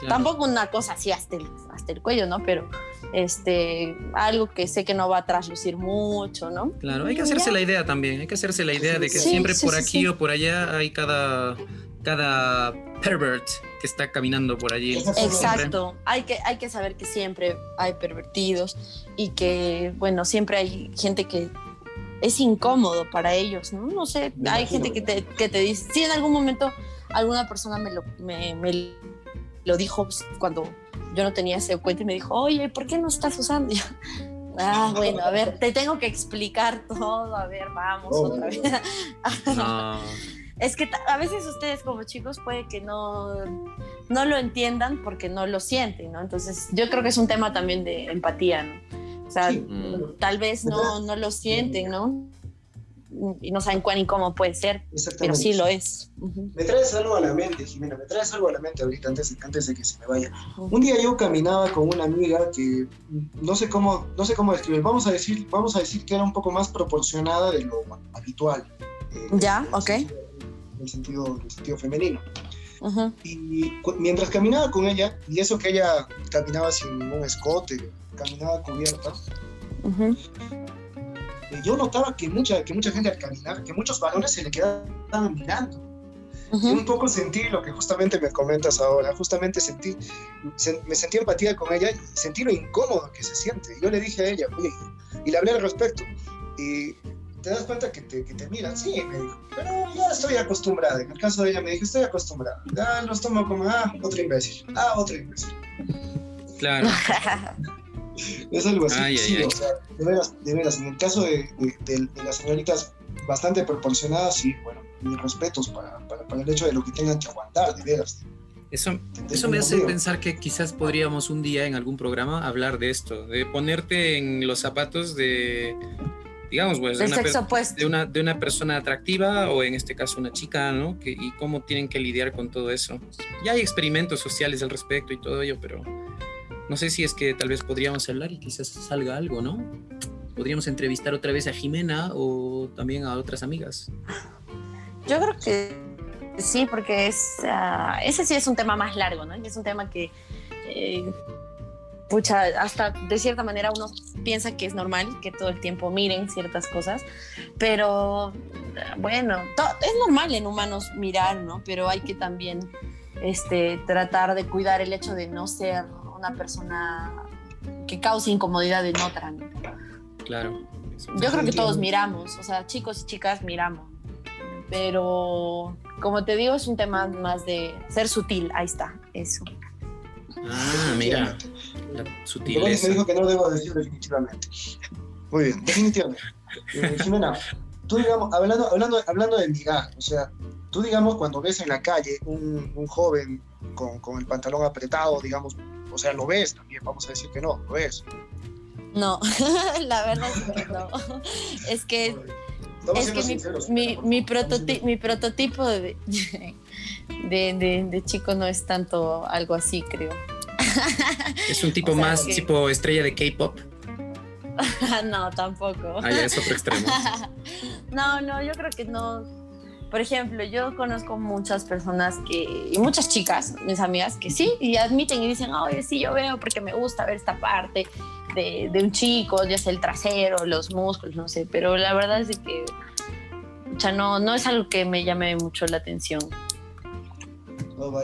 Tampoco una cosa así hasta el, hasta el cuello, ¿no? Pero este, algo que sé que no va a traslucir mucho, ¿no? Claro, hay que hacerse la idea también, hay que hacerse la idea de que siempre por aquí o por allá hay cada, cada pervert que está caminando por allí. Exacto, hay que, hay que saber que siempre hay pervertidos y que, bueno, siempre hay gente que es incómodo para ellos, ¿no? No sé, hay gente que te, que te dice, si en algún momento alguna persona me lo, me, lo dijo cuando yo no tenía ese cuenta y me dijo, oye, ¿por qué no estás usando? ah, bueno, a ver, te tengo que explicar todo, a ver, vamos otra vez. No. Es que a veces ustedes como chicos puede que no, no lo entiendan porque no lo sienten, ¿no? Entonces yo creo que es un tema también de empatía, ¿no? O sea, tal vez no, no lo sienten, ¿no? y no saben cuán incómodo puede ser, pero sí lo es. Me traes algo a la mente, Jimena, me traes algo a la mente ahorita antes, antes de que se me vaya. Un día yo caminaba con una amiga que no sé cómo, no sé cómo describir, vamos a decir, vamos a decir que era un poco más proporcionada de lo habitual. Eh, ya, ok en el sentido, sentido femenino. Y mientras caminaba con ella, y eso que ella caminaba sin un escote, caminaba cubierta, yo notaba que mucha, que mucha gente al caminar, que muchos varones se le quedaban mirando. Y un poco sentí lo que justamente me comentas ahora, justamente sentí, me sentí empatía con ella y sentí lo incómodo que se siente. Yo le dije a ella, oye, y le hablé al respecto. Y te das cuenta que te, que te miran, sí, me dijo, pero ya estoy acostumbrada. En el caso de ella me dijo, estoy acostumbrada. Ya los tomo como, ah, otro imbécil, ah, otro imbécil. Claro. es algo así. sí, O sea, de veras, de veras, en el caso de, de, las señoritas bastante proporcionadas, sí, bueno, mis respetos para, para, para, el hecho de lo que tengan que aguantar, de veras. Eso, eso me hace pensar que quizás podríamos un día en algún programa hablar de esto, de ponerte en los zapatos de digamos, pues, de, una, de, una, persona atractiva o en este caso una chica, ¿no? Que, y cómo tienen que lidiar con todo eso. Ya hay experimentos sociales al respecto y todo ello, pero no sé si es que tal vez podríamos hablar y quizás salga algo, ¿no? Podríamos entrevistar otra vez a Jimena o también a otras amigas. Yo creo que sí, porque es, ah, ese sí es un tema más largo, ¿no? Es un tema que... Eh, pucha, hasta de cierta manera uno piensa que es normal que todo el tiempo miren ciertas cosas, pero bueno, es normal en humanos mirar, ¿no? Pero hay que también este, tratar de cuidar el hecho de no ser una persona que cause incomodidad en otra, ¿no? Claro. Yo creo que todos miramos, o sea, chicos y chicas miramos. Pero, como te digo, es un tema más de ser sutil. Ahí está, eso. Ah, mira. La sutileza. me dijo que no debo decir definitivamente. Muy bien, definitivamente. Eh, Jimena, tú digamos, hablando, hablando, hablando de mirar, o sea, tú digamos cuando ves en la calle un, un joven con, con, el pantalón apretado, digamos, o sea, lo ves también, vamos a decir que no, lo ves. No, la verdad es que no. Es que, es que mi, mi, mi, prototipo de, de, de, chico no es tanto algo así, creo. Es un tipo más tipo estrella de K-pop. no, tampoco. Ah, ya es otro extremo. no, no, yo creo que no. Por ejemplo, yo conozco muchas personas que, y muchas chicas, mis amigas, que sí, y admiten y dicen, oye, sí, yo veo porque me gusta ver esta parte de, de un chico, ya sea el trasero, los músculos, no sé, pero la verdad es que, o sea, no, no es algo que me llame mucho la atención.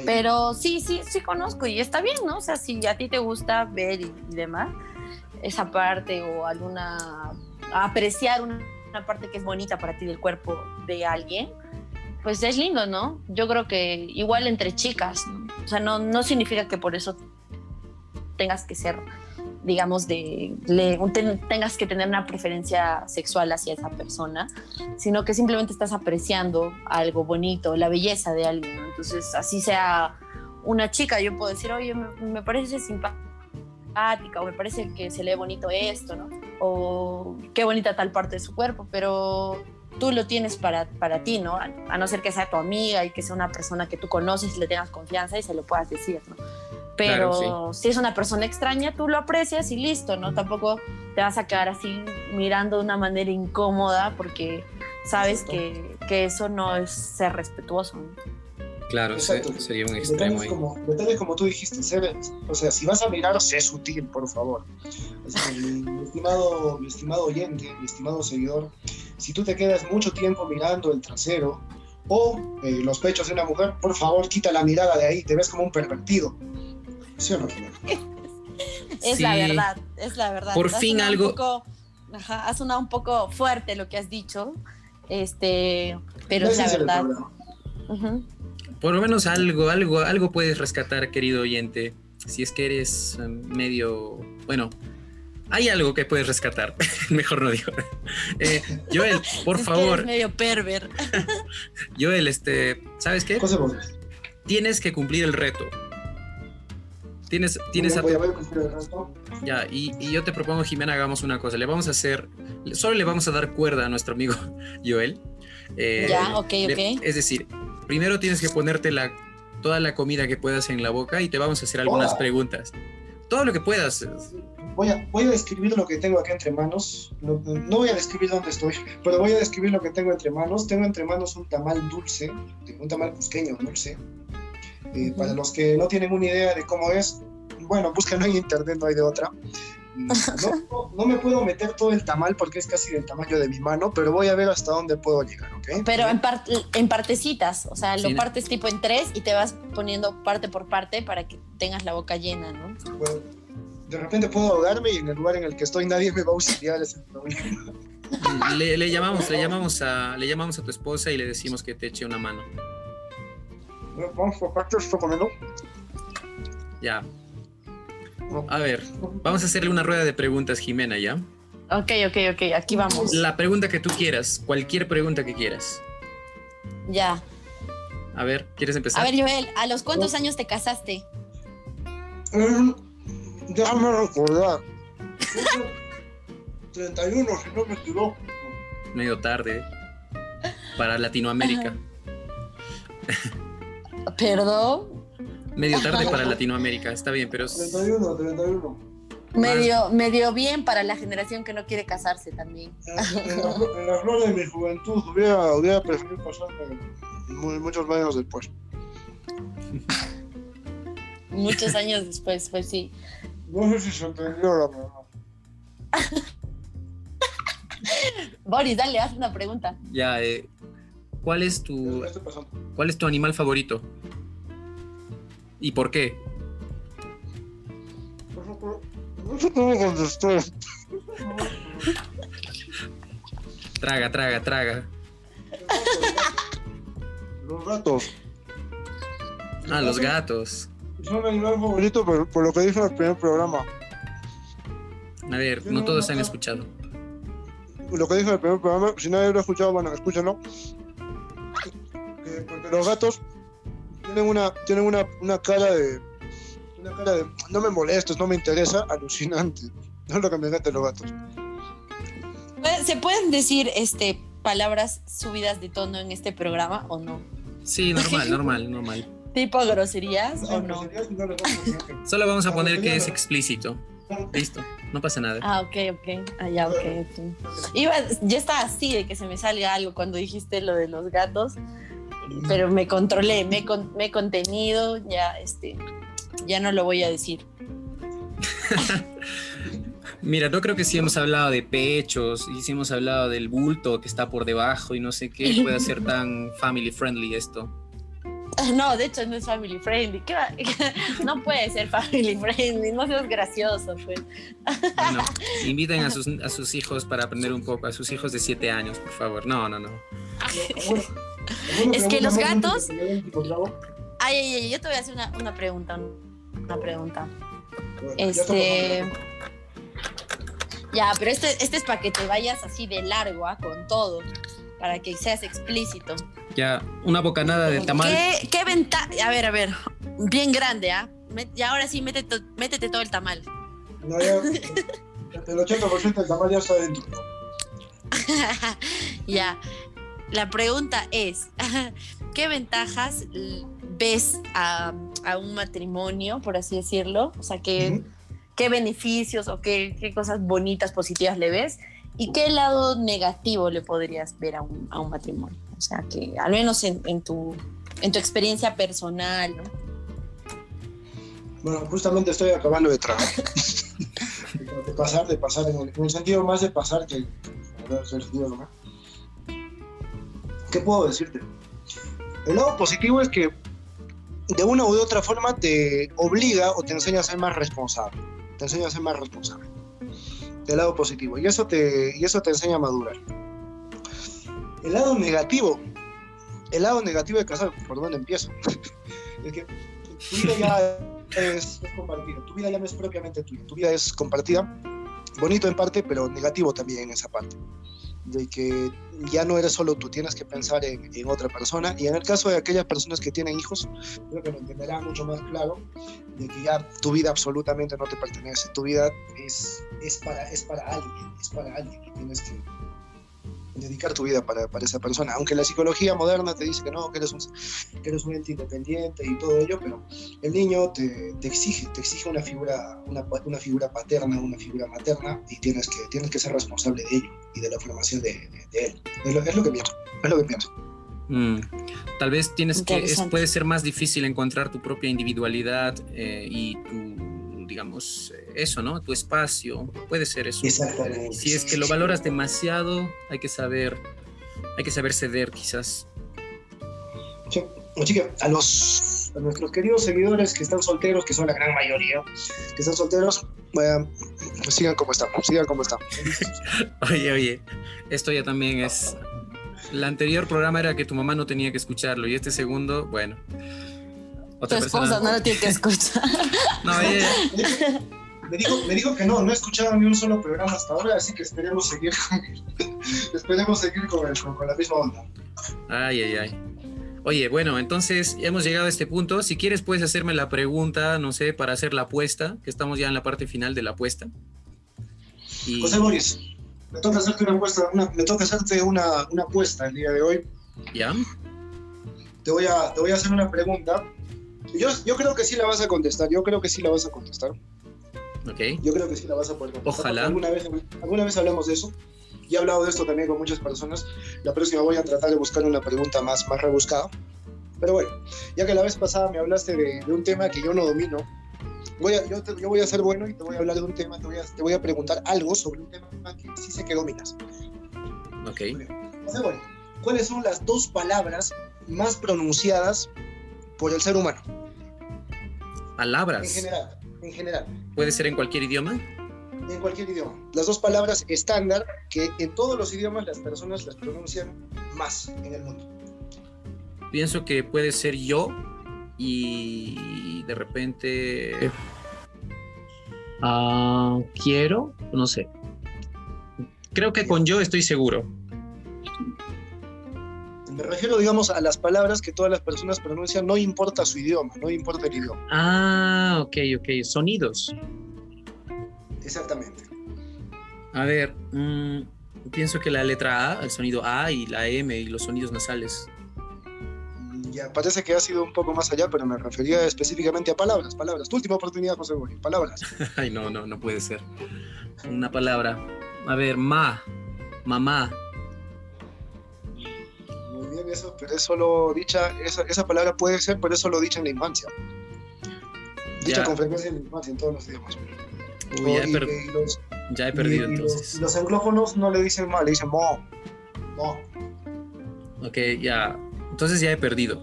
Pero sí, sí, sí conozco y está bien, ¿no? O sea, si a ti te gusta ver y, demás, esa parte o alguna, apreciar una, parte que es bonita para ti del cuerpo de alguien, pues es lindo, ¿no? Yo creo que igual entre chicas, ¿no? O sea, no, no significa que por eso tengas que ser digamos, de, tengas que tener una preferencia sexual hacia esa persona, sino que simplemente estás apreciando algo bonito, la belleza de alguien. Entonces, así sea una chica, yo puedo decir, oye, me, parece simpática, o me parece que se lee bonito esto, ¿no? O qué bonita tal parte de su cuerpo, pero tú lo tienes para, para ti, ¿no? A, no ser que sea tu amiga y que sea una persona que tú conoces y le tengas confianza y se lo puedas decir, ¿no? Pero si es una persona extraña, tú lo aprecias y listo, ¿no? Tampoco te vas a quedar así mirando de una manera incómoda porque sabes que, que eso no es ser respetuoso. Claro, sería un extremo ahí. Como, detalles como tú dijiste, o sea, si vas a mirar, sé sutil, por favor. mi, estimado, mi estimado oyente, mi estimado seguidor, si tú te quedas mucho tiempo mirando el trasero o eh, los pechos de una mujer, por favor, quita la mirada de ahí, te ves como un pervertido. ¿Sí o no, Es la verdad, es la verdad. Por fin algo. ha sonado un poco fuerte lo que has dicho, este, pero es la verdad. Por lo menos algo, algo, algo puedes rescatar, querido oyente. Si es que eres um, medio, bueno, hay algo que puedes rescatar. Mejor no digo. Eh, Joel, por favor. eres medio perver. Joel, este, ¿sabes qué? Tienes que cumplir el reto. Tienes, tienes a, Ya, y, y, yo te propongo, Jimena, hagamos una cosa. Le vamos a hacer, solo le vamos a dar cuerda a nuestro amigo Joel. Eh, ya, ok, ok. Es decir, primero tienes que ponerte la, toda la comida que puedas en la boca y te vamos a hacer algunas preguntas. Todo lo que puedas. Voy a, voy a describir lo que tengo aquí entre manos. No, no, voy a describir dónde estoy, pero voy a describir lo que tengo entre manos. Tengo entre manos un tamal dulce, un tamal cusqueño dulce para los que no tienen una idea de cómo es, bueno, búsquenlo en internet, no hay de otra. No, me puedo meter todo el tamal porque es casi del tamaño de mi mano, pero voy a ver hasta dónde puedo llegar, ¿ok? Pero en, en partecitas, o sea, lo partes tipo en tres y te vas poniendo parte por parte para que tengas la boca llena, ¿no? Bueno, de repente puedo ahogarme y en el lugar en el que estoy nadie me va a auxiliar, ese problema. Le, le, llamamos, le, llamamos a, le llamamos a tu esposa y le decimos que te eche una mano. Vamos por partes, comiendo. Ya. A ver, vamos a hacerle una rueda de preguntas, Jimena, ¿ya? Ok, ok, ok, aquí vamos. La pregunta que tú quieras, cualquier pregunta que quieras. Ya. A ver, ¿quieres empezar? A ver, Joel, ¿a los cuántos años te casaste? Mm, déjame recordar. 31, si no me equivoco. Medio tarde. Para Latinoamérica. ¿Perdón? Medio tarde para Latinoamérica, está bien, pero... 31, 31. Medio, medio bien para la generación que no quiere casarse también. En, la, flor de mi juventud hubiera, hubiera preferido casarme muchos años después. muchos años después, pues sí. No sé si se entendió la verdad. Boris, dale, haz una pregunta. Ya, eh, ¿Cuál es tu, cuál es tu animal favorito? ¿Y por qué? traga, traga, traga. Los gatos. Ah, los gatos. Son mi animal favorito por, por, lo que dije en el primer programa. A ver, no todos han escuchado. Lo que dije en el primer programa, si nadie lo ha escuchado, bueno, escúchenlo. porque los gatos tienen una, tienen una, una cara de. Una cara de. No me molestes, no me interesa, alucinante. No es lo que me encanta los gatos. ¿Se pueden decir este palabras subidas de tono en este programa o no? Sí, normal, normal, normal. ¿Tipo groserías o no? Solo vamos a poner que es explícito. Listo, no pasa nada. Ah, ok, ok. Ah, ya, ok, ok. Iba, ya está así de que se me salga algo cuando dijiste lo de los gatos, pero me controlé, me, me he contenido, ya, este, ya no lo voy a decir. Mira, no creo que sí hemos hablado de pechos y sí hemos hablado del bulto que está por debajo y no sé qué puede ser tan family friendly esto. No, de hecho no es family friendly. No puede ser family friendly, no seas gracioso, pues. Bueno, inviten a sus, a sus hijos para aprender un poco, a sus hijos de 7 años, por favor. No, no, no. Es que los gatos. Ay, ay, ay, yo te voy a hacer una, una pregunta. Una pregunta. Este. Ya, pero este, este es para que te vayas así de largo, ¿ah? con todo, para que seas explícito. Ya, una bocanada de tamal. ¿Qué, qué ventaja? A ver, a ver, bien grande, ¿ah? Y ahora sí, métete, métete todo el tamal. No, ya, el 80% del tamal ya está dentro. ya, la pregunta es, ¿qué ventajas ves a, a, un matrimonio, por así decirlo? O sea, que qué beneficios o qué, qué, cosas bonitas, positivas le ves y qué lado negativo le podrías ver a un, a un matrimonio. O sea, que al menos en, en, tu, en tu experiencia personal, ¿no? Bueno, justamente estoy acabando de trabajar. de pasar, de pasar, en el, sentido más de pasar que... ¿Qué puedo decirte? El lado positivo es que de una u otra forma te obliga o te enseña a ser más responsable te enseña a ser más responsable. Del lado positivo. Y eso te, y eso te enseña a madurar. El lado negativo. El lado negativo de casar, ¿por dónde empiezo? es que tu vida ya es, es compartida. Tu vida ya no es propiamente tuya. Tu vida es compartida. Bonito en parte, pero negativo también en esa parte de que ya no eres solo tú, tienes que pensar en, otra persona. Y en el caso de aquellas personas que tienen hijos, creo que lo entenderán mucho más claro, de que ya tu vida absolutamente no te pertenece, tu vida es, es, para, es para alguien, es para alguien tienes que dedicar tu vida para, para, esa persona. Aunque la psicología moderna te dice que no, que eres un, que eres un ente independiente y todo ello, pero el niño te, te exige, te exige una figura, una, una, figura paterna, una figura materna y tienes que, tienes que ser responsable de ello y de la formación de, de, de él. Es lo, es lo, que pienso. Es lo que pienso. Mm. Tal vez tienes que, es, puede ser más difícil encontrar tu propia individualidad eh, y tu, digamos, eso, ¿no? Tu espacio, puede ser eso. Exactamente. Si es que lo valoras demasiado, hay que saber, hay que saber ceder quizás. Sí. Chica, a los a nuestros queridos seguidores que están solteros, que son la gran mayoría, que están solteros, bueno, pues sigan como están, sigan como están. oye, oye, esto ya también es el anterior programa era que tu mamá no tenía que escucharlo y este segundo, bueno. Otra tu esposa no lo tiene que escuchar. no, ella... Me dijo, me dijo que no, no he escuchado ni un solo programa hasta ahora, así que esperemos seguir con, esperemos seguir con, el, con, con la misma onda. Ay, ay, ay. Oye, bueno, entonces hemos llegado a este punto. Si quieres, puedes hacerme la pregunta, no sé, para hacer la apuesta, que estamos ya en la parte final de la apuesta. Y... José Boris, me toca hacerte una apuesta, una, me toca hacerte una, una, apuesta el día de hoy. ¿Ya? Te voy a, te voy a hacer una pregunta. Yo, yo creo que sí la vas a contestar, yo creo que sí la vas a contestar. Ok. Yo creo que sí la vas a poder contestar. Ojalá. Alguna vez, alguna vez hablamos de eso. Y he hablado de esto también con muchas personas. La próxima voy a tratar de buscar una pregunta más, más rebuscada. Pero bueno, ya que la vez pasada me hablaste de, de un tema que yo no domino, voy a, yo, te, yo, voy a ser bueno y te voy a hablar de un tema, te voy a, te voy a preguntar algo sobre un tema que sí sé que dominas. Ok. Boris, ¿cuáles son las dos palabras más pronunciadas por el ser humano? Palabras. En general, en general. ¿Puede ser en cualquier idioma? En cualquier idioma. Las dos palabras estándar que en todos los idiomas las personas las pronuncian más en el mundo. Pienso que puede ser yo y de repente uh, quiero, no sé. Creo que con yo estoy seguro. Me refiero, digamos, a las palabras que todas las personas pronuncian, no importa su idioma, no importa el idioma. Ah, ok, ok, sonidos. Exactamente. A ver, mmm, pienso que la letra A, el sonido A y la M y los sonidos nasales. Ya, parece que ha sido un poco más allá, pero me refería específicamente a palabras, palabras. Tu última oportunidad, José Boy, palabras. Ay, no, no, no puede ser. Una palabra. A ver, ma, mamá, eso, pero es solo dicha, esa, esa palabra puede ser, pero es solo dicha en la infancia. Dicha con frecuencia en la infancia, en todos los idiomas. ya, he los, ya, he perdido entonces. Los, los, anglófonos no le dicen mal, le dicen mo. Mo. Ok, ya. Entonces ya he perdido.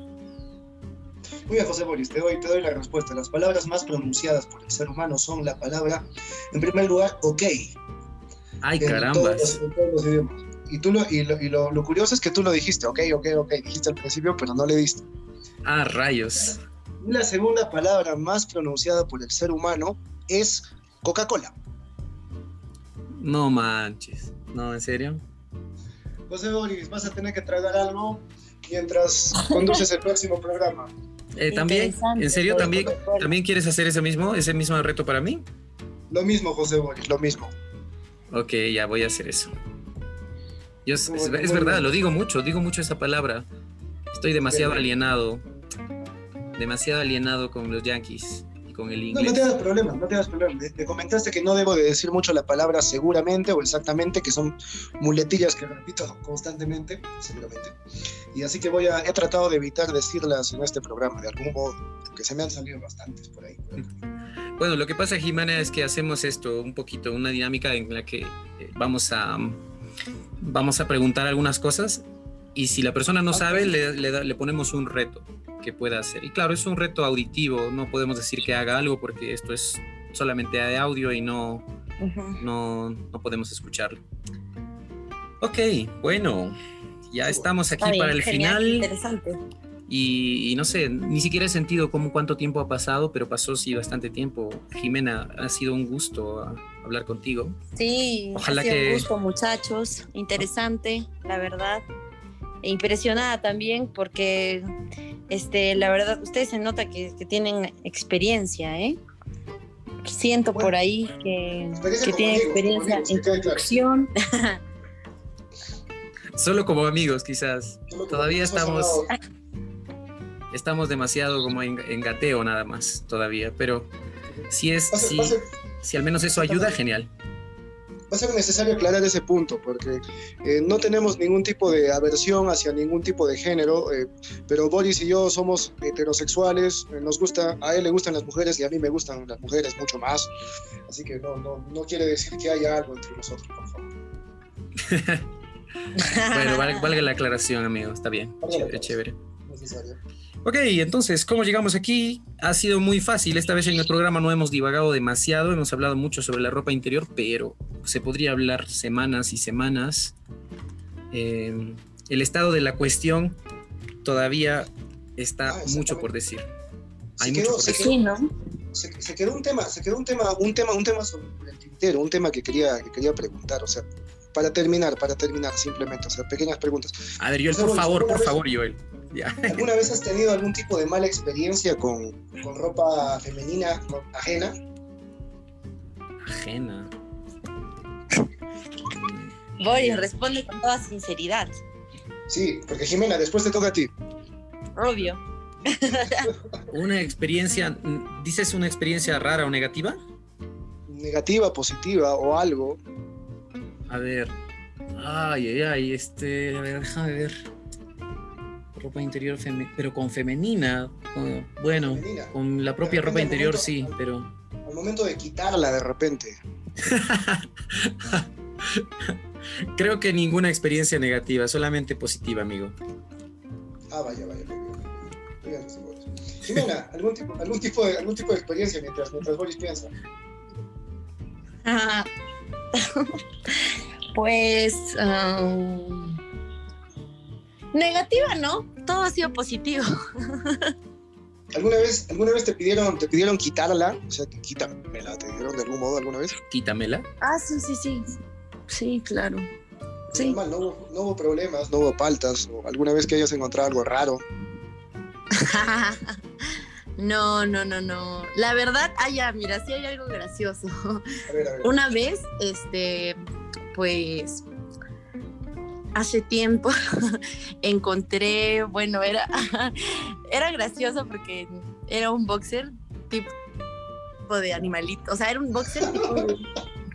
Muy bien, José Boris, te doy, te doy la respuesta. Las palabras más pronunciadas por el ser humano son la palabra, en primer lugar, ok. Ay, carambas. en todos los idiomas. Y, tú lo, y, lo, curioso es que tú lo dijiste, ok, ok, ok, dijiste al principio, pero no le diste. Ah, rayos. La segunda palabra más pronunciada por el ser humano es Coca-Cola. No manches. No, ¿en serio? José Boris, vas a tener que tragar algo mientras conduces el próximo programa. Eh, ¿También? ¿En serio? ¿También, ¿También quieres hacer ese mismo, ese mismo reto para mí? Lo mismo, José Boris, lo mismo. Ok, ya voy a hacer eso es, verdad, lo digo mucho, digo mucho esa palabra. Estoy demasiado alienado, demasiado alienado con los Yankees y con el inglés. No, no te das problema, no te das problema. Te comentaste que no debo de decir mucho la palabra seguramente o exactamente, que son muletillas que repito constantemente, seguramente. Y así que voy a, he tratado de evitar decirlas en este programa, de algún modo, porque se me han salido bastantes por ahí. Bueno, lo que pasa, Jimena, es que hacemos esto un poquito, una dinámica en la que eh, vamos a vamos a preguntar algunas cosas y si la persona no sabe, le, le, ponemos un reto que pueda hacer. Y claro, es un reto auditivo, no podemos decir que haga algo porque esto es solamente de audio y no, no, no, podemos escucharlo. Ok, bueno, ya estamos aquí para el final. Interesante. Y, no sé, ni siquiera he sentido cómo cuánto tiempo ha pasado, pero pasó sí bastante tiempo. Jimena, ha sido un gusto hablar contigo. Sí, Ojalá ha sido un gusto, muchachos. Interesante, la verdad. E impresionada también porque, este, la verdad, ustedes se nota que, tienen experiencia, ¿eh? Siento por ahí que, que tienen experiencia en construcción. Solo como amigos, quizás. Todavía estamos estamos demasiado como en, gateo nada más todavía, pero si es, si, si al menos eso ayuda, genial. Va a ser necesario aclarar ese punto, porque eh, no tenemos ningún tipo de aversión hacia ningún tipo de género, eh, pero Boris y yo somos heterosexuales, eh, nos gusta, a él le gustan las mujeres y a mí me gustan las mujeres mucho más, así que no, no, no quiere decir que haya algo entre nosotros, por favor. bueno, valga, la aclaración, amigo, está bien, chévere, chévere. Necesario. Ok, entonces, ¿cómo llegamos aquí? Ha sido muy fácil. Esta vez en el programa no hemos divagado demasiado, hemos hablado mucho sobre la ropa interior, pero se podría hablar semanas y semanas. Em, el estado de la cuestión todavía está ah, mucho por decir. Hay se quedó, se, quedó, ¿no? se, quedó, un tema, se quedó un tema, un tema, un tema sobre el tintero, un tema que quería, que quería preguntar, o sea, para terminar, para terminar simplemente, o sea, pequeñas preguntas. A ver, Joel, por favor, por favor, Joel. ¿Alguna vez has tenido algún tipo de mala experiencia con, con ropa femenina ajena? Ajena. Boris, responde con toda sinceridad. Sí, porque Jimena, después te toca a ti. Obvio. una experiencia, ¿dices una experiencia rara o negativa? Negativa, positiva o algo. A ver. Ay, ay, ay, este. A ver, déjame ver. Ropa interior, pero con femenina. bueno, con la propia ropa interior sí, pero. Al momento de quitarla de repente. Creo que ninguna experiencia negativa, solamente positiva, amigo. Ah, vaya, vaya. vaya. Jimena, ¿algún tipo, algún, tipo de, algún tipo de experiencia mientras, mientras Boris piensa? pues... Um, negativa, ¿no? Todo ha sido positivo. ¿Alguna vez, ¿Alguna vez te pidieron, te pidieron quitarla? O sea, quítamela, ¿te dijeron de algún modo alguna vez? Quítamela. Ah, sí, sí, sí. Sí, claro. Sí. no, hubo, no hubo problemas, no hubo paltas, o alguna vez que hayas encontrado algo raro. no, no, no, no. La verdad, ah, ya, mira, sí hay algo gracioso. A ver, a ver. Una vez, este, pues, hace tiempo encontré, bueno, era, era gracioso porque era un boxer tipo de animalito, o sea, era un boxer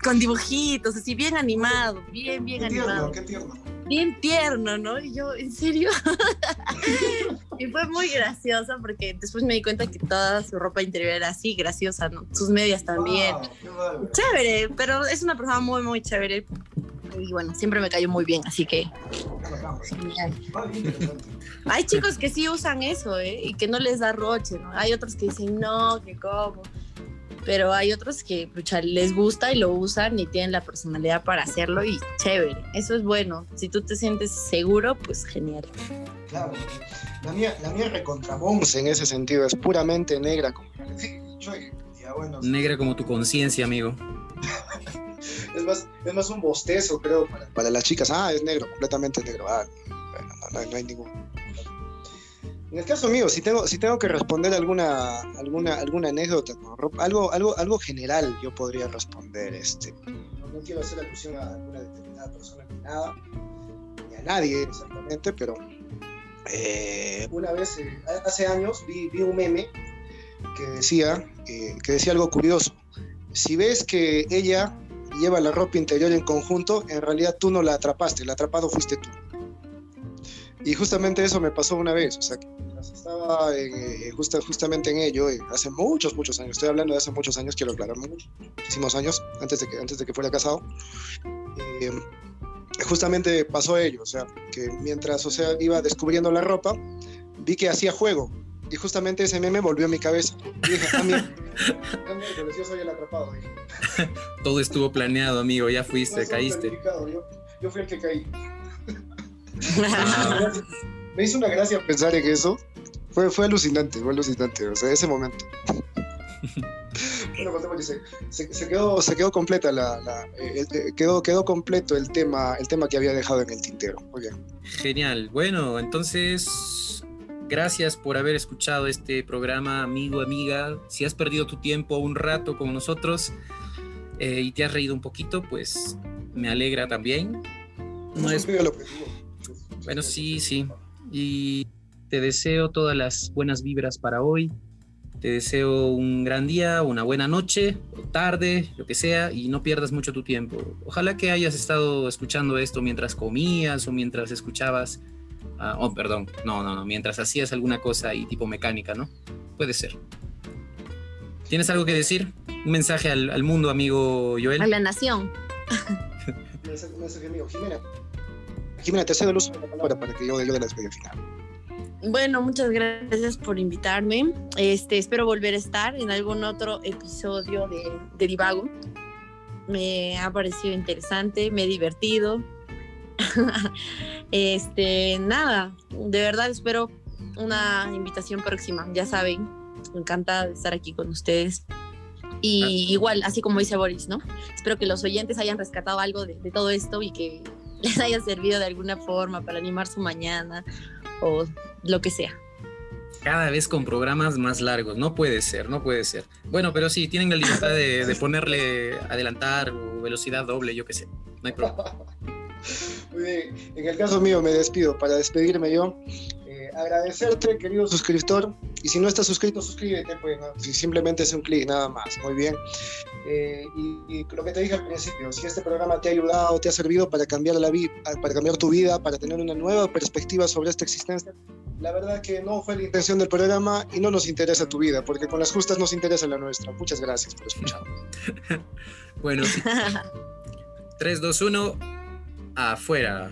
con dibujitos, así bien animado, bien, bien animado. qué tierno. Bien tierno, ¿no? Y yo, ¿en serio? y fue muy gracioso porque después me di cuenta que toda su ropa interior era así, graciosa, ¿no? Sus medias también. chévere, pero es una persona muy, muy chévere y bueno, siempre me cayó muy bien, así que... Hay chicos que sí usan eso, ¿eh? Y que no les da roche, ¿no? Hay otros que dicen, no, que como. Pero hay otros que les gusta y lo usan y tienen la personalidad para hacerlo y chévere. Eso es bueno. Si tú te sientes seguro, pues genial. Claro. La mía, la mía en ese sentido, es puramente negra. Como... negra como tu conciencia, amigo. es, más, es más un bostezo, creo, para, las chicas. Ah, es negro, completamente negro. Ah, no, hay ningún. En el caso mío, si tengo, si tengo que responder alguna, alguna, alguna anécdota, algo, algo, algo general yo podría responder. Este, no, quiero hacer alusión a alguna determinada persona ni nada, ni a nadie exactamente, pero eh, una vez, eh, hace años, vi, vi, un meme que decía, eh, que decía algo curioso. Si ves que ella lleva la ropa interior en conjunto, en realidad tú no la atrapaste, el atrapado fuiste tú. Y justamente eso me pasó una vez, o sea, que estaba eh, justamente en ello, eh, hace muchos, muchos años, estoy hablando de hace muchos años, quiero aclarar, muchísimos años, antes de que, antes de que fuera casado, eh, justamente pasó ello, o sea, que mientras, o sea, iba descubriendo la ropa, vi que hacía juego, y justamente ese meme volvió a mi cabeza. Y dije, ah, mira, yo soy el atrapado. Todo estuvo planeado, amigo, ya fuiste, caíste. Yo, fui el que caí. Me hizo una gracia pensar en eso. Fue, fue alucinante, fue alucinante, o sea, ese momento. bueno, se, se, quedó, se quedó completa la, quedó, quedó completo el tema, el tema que había dejado en el tintero. Genial. Bueno, entonces Gracias por haber escuchado este programa, amigo, amiga. Si has perdido tu tiempo un rato con nosotros eh, y te has reído un poquito, pues me alegra también. No es... Bueno, sí, sí. Y te deseo todas las buenas vibras para hoy. Te deseo un gran día, una buena noche, o tarde, lo que sea, y no pierdas mucho tu tiempo. Ojalá que hayas estado escuchando esto mientras comías o mientras escuchabas Ah, oh, perdón, no, no, no, mientras hacías alguna cosa y tipo mecánica, ¿no? Puede ser. ¿Tienes algo que decir? Un mensaje al, mundo, amigo Joel. A la nación. un mensaje, amigo. Jimena. Jimena, te cedo el uso de la palabra para que yo, yo de la despedida final. Bueno, muchas gracias por invitarme. Este, espero volver a estar en algún otro episodio de, de Divago. Me ha parecido interesante, me he divertido. este, nada, de verdad espero una invitación próxima, ya saben, encantada de estar aquí con ustedes. Y igual, así como dice Boris, ¿no? Espero que los oyentes hayan rescatado algo de, todo esto y que les haya servido de alguna forma para animar su mañana o lo que sea. Cada vez con programas más largos, no puede ser, no puede ser. Bueno, pero sí, tienen la libertad de, de ponerle adelantar o velocidad doble, yo qué sé, no hay problema. Muy bien. En el caso mío me despido. Para despedirme yo, agradecerte, querido suscriptor. Y si no estás suscrito, suscríbete, pues, si simplemente es un clic, nada más. Muy bien. Eh, y, lo que te dije al principio, si este programa te ha ayudado, te ha servido para cambiar, la vida, para cambiar tu vida, para tener una nueva perspectiva sobre esta existencia, la verdad que no fue la intención del programa y no nos interesa tu vida, porque con las justas nos interesa la nuestra. Muchas gracias por escuchar. bueno, 3, 2, 1 afuera.